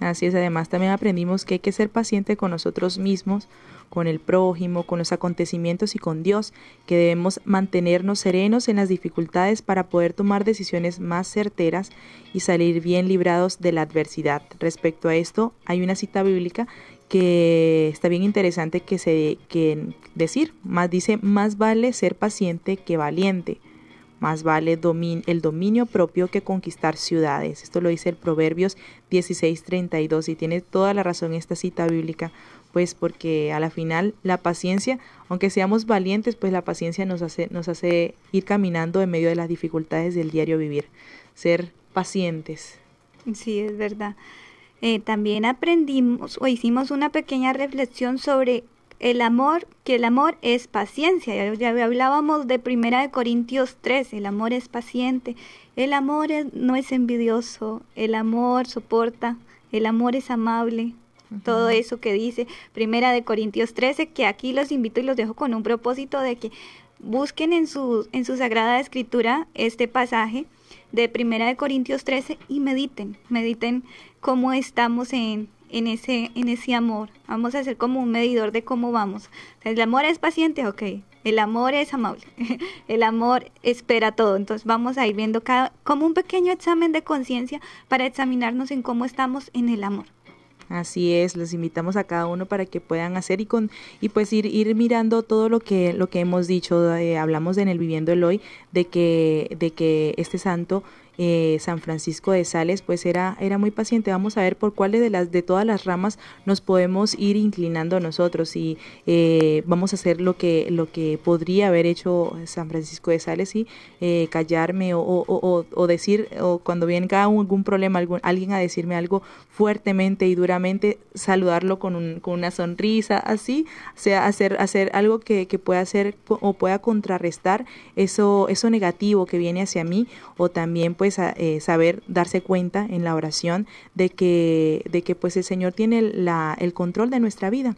Así es, además también aprendimos que hay que ser paciente con nosotros mismos, con el prójimo, con los acontecimientos y con Dios, que debemos mantenernos serenos en las dificultades para poder tomar decisiones más certeras y salir bien librados de la adversidad. Respecto a esto, hay una cita bíblica que está bien interesante que se que decir, más dice, más vale ser paciente que valiente. Más vale el dominio propio que conquistar ciudades. Esto lo dice el Proverbios 16:32 y tiene toda la razón esta cita bíblica, pues porque a la final la paciencia, aunque seamos valientes, pues la paciencia nos hace, nos hace ir caminando en medio de las dificultades del diario vivir. Ser pacientes. Sí, es verdad. Eh, también aprendimos o hicimos una pequeña reflexión sobre el amor, que el amor es paciencia. Ya, hablábamos de Primera de Corintios 3, el amor es paciente, el amor no es envidioso, el amor soporta, el amor es amable. Todo eso que dice Primera de Corintios 13, que aquí los invito y los dejo con un propósito de que busquen en su, en su Sagrada Escritura este pasaje de Primera de Corintios 13 y mediten, mediten cómo estamos en, en ese, en ese amor. Vamos a hacer como un medidor de cómo vamos. El amor es paciente, ok. El amor es amable. El amor espera todo. Entonces vamos a ir viendo cada, como un pequeño examen de conciencia para examinarnos en cómo estamos en el amor. Así es, les invitamos a cada uno para que puedan hacer y con y pues ir ir mirando todo lo que lo que hemos dicho. Eh, hablamos en el viviendo el hoy de que de que este santo eh, San Francisco de Sales, pues era, era muy paciente. Vamos a ver por cuáles de las de todas las ramas nos podemos ir inclinando nosotros y eh, vamos a hacer lo que lo que podría haber hecho San Francisco de Sales y eh, callarme o, o, o, decir o cuando venga algún problema algún, alguien a decirme algo fuertemente y duramente saludarlo con, un, con una sonrisa así, sea hacer hacer algo que, que pueda hacer o pueda contrarrestar eso eso negativo que viene hacia mí o también pues pues, eh, saber darse cuenta en la oración de que, de que pues el Señor tiene la, el control de nuestra vida.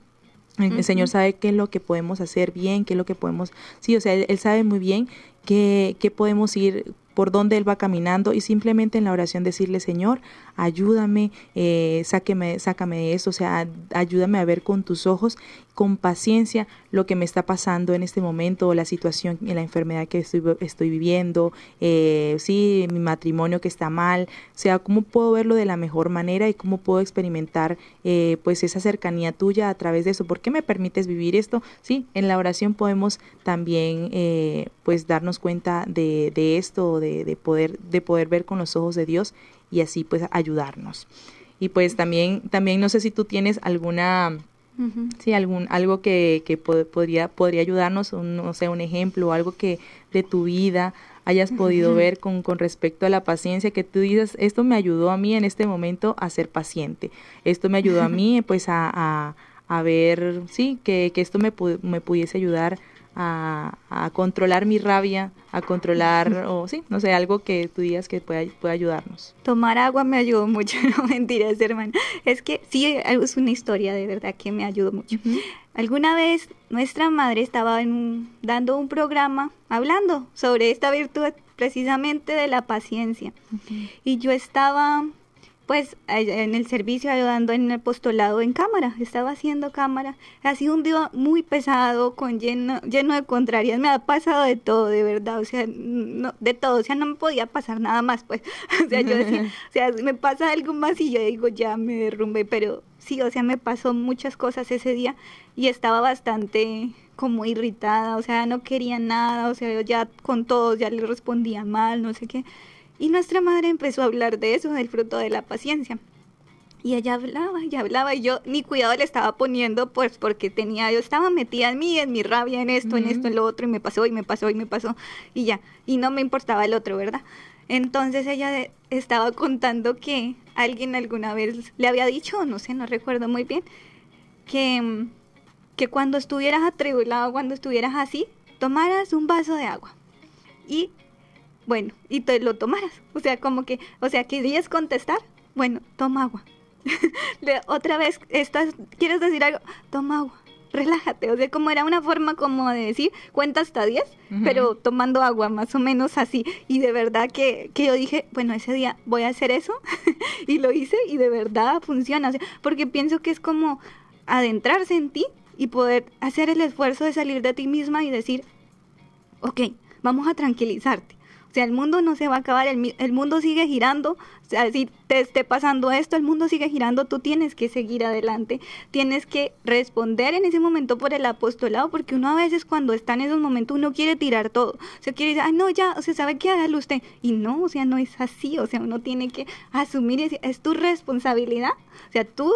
El, Señor sabe qué es lo que podemos hacer bien, qué es lo que podemos, sí, o sea, Él, sabe muy bien qué, qué podemos ir por dónde Él va caminando y simplemente en la oración decirle, Señor, ayúdame, eh, sáqueme, sácame de esto, o sea, ayúdame a ver con tus ojos, con paciencia, lo que me está pasando en este momento, o la situación, en la enfermedad que estoy, viviendo, eh, sí, mi matrimonio que está mal, o sea, cómo puedo verlo de la mejor manera y cómo puedo experimentar eh, pues esa cercanía tuya a través de eso. ¿Por qué me permites vivir esto? Sí, en la oración podemos también eh, pues darnos cuenta de, de esto, de, de, poder, de poder ver con los ojos de Dios y así pues ayudarnos. Y pues también, también no sé si tú tienes alguna, sí, algún, algo que, que podría, podría ayudarnos, un, no sé, un ejemplo, o algo que de tu vida hayas podido ver con, con respecto a la paciencia, que tú dices, esto me ayudó a mí en este momento a ser paciente, esto me ayudó a mí pues a, a, a ver, sí, que, que esto me, me pudiese ayudar a, a, controlar mi rabia, a controlar, o sí, no sé, algo que tú digas que pueda, pueda ayudarnos. Tomar agua me ayudó mucho, no mentiras, hermano. Es que sí, es una historia de verdad que me ayudó mucho. Alguna vez nuestra madre estaba en dando un programa hablando sobre esta virtud precisamente de la paciencia. Y yo estaba pues en el servicio ayudando en el apostolado en cámara, estaba haciendo cámara. Ha sido un día muy pesado, con lleno, lleno de contrarias, me ha pasado de todo, de verdad, o sea, no, de todo, o sea, no me podía pasar nada más, pues, o sea, yo decía, o sea, me pasa algo más y yo digo, ya me derrumbe, pero sí, o sea, me pasó muchas cosas ese día y estaba bastante como irritada, o sea, no quería nada, o sea, yo ya con todos ya le respondía mal, no sé qué. Y nuestra madre empezó a hablar de eso, del fruto de la paciencia. Y ella hablaba y hablaba y yo ni cuidado le estaba poniendo pues porque tenía, yo estaba metida en mí, en mi rabia, en esto, en esto, en lo otro y me pasó y me pasó y me pasó y ya. Y no me importaba el otro, ¿verdad? Entonces ella estaba contando que alguien alguna vez le había dicho, no sé, no recuerdo muy bien, que, que cuando estuvieras atribulado, cuando estuvieras así, tomaras un vaso de agua y bueno, y te lo tomaras. O sea, como que, o sea, querías contestar, bueno, toma agua. otra vez, estás, ¿quieres decir algo? Toma agua. Relájate, o sea, como era una forma como de decir, cuenta hasta 10, pero tomando agua, más o menos así. Y de verdad que, que yo dije, bueno, ese día voy a hacer eso, y lo hice, y de verdad funciona, o sea, porque pienso que es como adentrarse en ti y poder hacer el esfuerzo de salir de ti misma y decir, ok, vamos a tranquilizarte o sea, el mundo no se va a acabar, el, el mundo sigue girando. O sea, si te esté pasando esto, el mundo sigue girando, tú tienes que seguir adelante. Tienes que responder en ese momento por el apostolado, porque uno a veces cuando está en esos momentos uno quiere tirar todo. O sea, quiere decir, ay, no, ya, o sea, ¿sabe qué? Hágalo usted. Y no, o sea, no es así. O sea, uno tiene que asumir, es, es tu responsabilidad. O sea, tú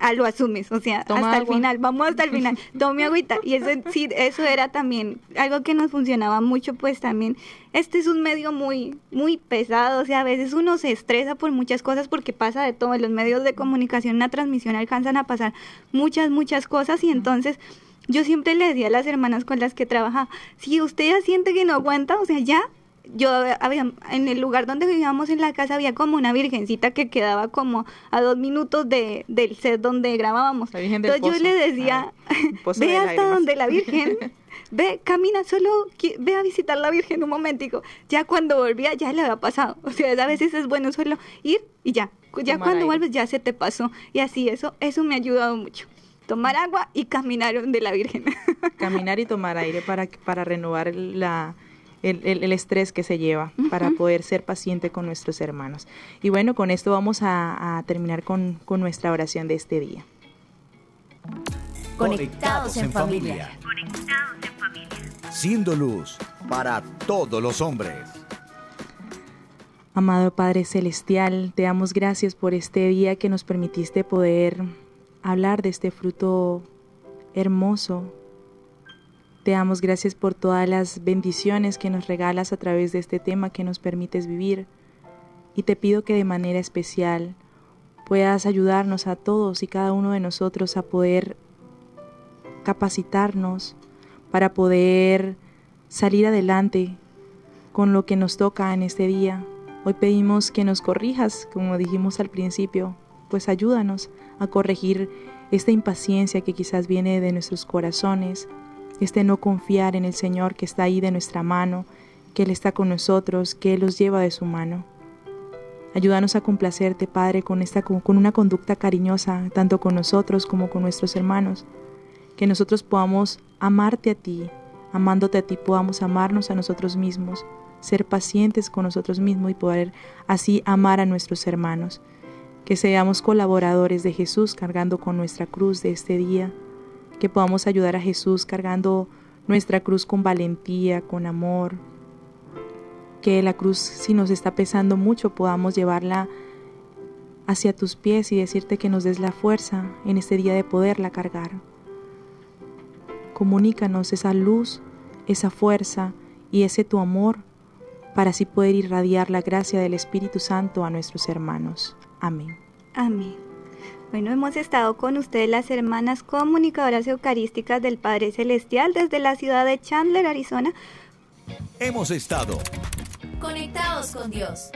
ah, lo asumes, o sea, hasta el final, vamos hasta el final, tome agüita. Y eso sí, eso era también algo que nos funcionaba mucho, pues también, este es un medio muy, muy pesado, o sea, a veces uno se estresa por muchas cosas porque pasa de todo, en los medios de comunicación, una transmisión alcanzan a pasar muchas, muchas cosas y entonces... Yo siempre le decía a las hermanas con las que trabajaba, si usted ya siente que no aguanta, o sea, ya yo había, en el lugar donde vivíamos en la casa había como una virgencita que quedaba como a dos minutos de, del set donde grabábamos. Entonces yo le decía, ve hasta donde la virgen, ve, camina, solo ve a visitar la virgen un momentico. Ya cuando volvía ya le había pasado. O sea, a veces es bueno solo ir y ya. Ya cuando vuelves ya se te pasó. Y así eso, eso me ha ayudado mucho tomar agua y caminar donde la Virgen. Caminar y tomar aire para, para renovar la, el, estrés que se lleva para poder ser paciente con nuestros hermanos. Y bueno, con esto vamos a, terminar con, nuestra oración de este día. Conectados en familia. Conectados en familia. Siendo luz para todos los hombres. Amado Padre Celestial, te damos gracias por este día que nos permitiste poder hablar de este fruto hermoso te damos gracias por todas las bendiciones que nos regalas a través de este tema que nos permites vivir. Y te pido que de manera especial puedas ayudarnos a todos y cada uno de nosotros a poder capacitarnos para poder salir adelante con lo que nos toca en este día. Hoy pedimos que nos corrijas, como dijimos al principio, pues ayúdanos a corregir esta impaciencia que quizás viene de nuestros corazones, este no confiar en el Señor que está ahí de nuestra mano, que Él está con nosotros, que Él los lleva de su mano. Ayúdanos a complacerte, Padre, con, esta, con una conducta cariñosa, tanto con nosotros como con nuestros hermanos. Que nosotros podamos amarte a ti, amándote a ti, podamos amarnos a nosotros mismos, ser pacientes con nosotros mismos y poder así amar a nuestros hermanos. Que seamos colaboradores de Jesús cargando con nuestra cruz de este día. Que podamos ayudar a Jesús cargando nuestra cruz con valentía, con amor, que la cruz, si nos está pesando mucho, podamos llevarla hacia tus pies y decirte que nos des la fuerza en este día de poderla cargar. Comunícanos esa luz, esa fuerza y ese tu amor para así poder irradiar la gracia del Espíritu Santo a nuestros hermanos. Amén. Amén. Bueno, hemos estado con ustedes las hermanas comunicadoras eucarísticas del Padre Celestial desde la ciudad de Chandler, Arizona. Hemos estado conectados con Dios.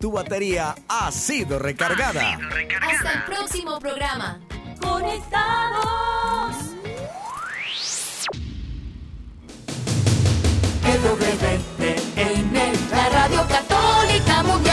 Tu batería ha sido recargada. Hasta el próximo programa. Conectados. La Radio Católica Mundial.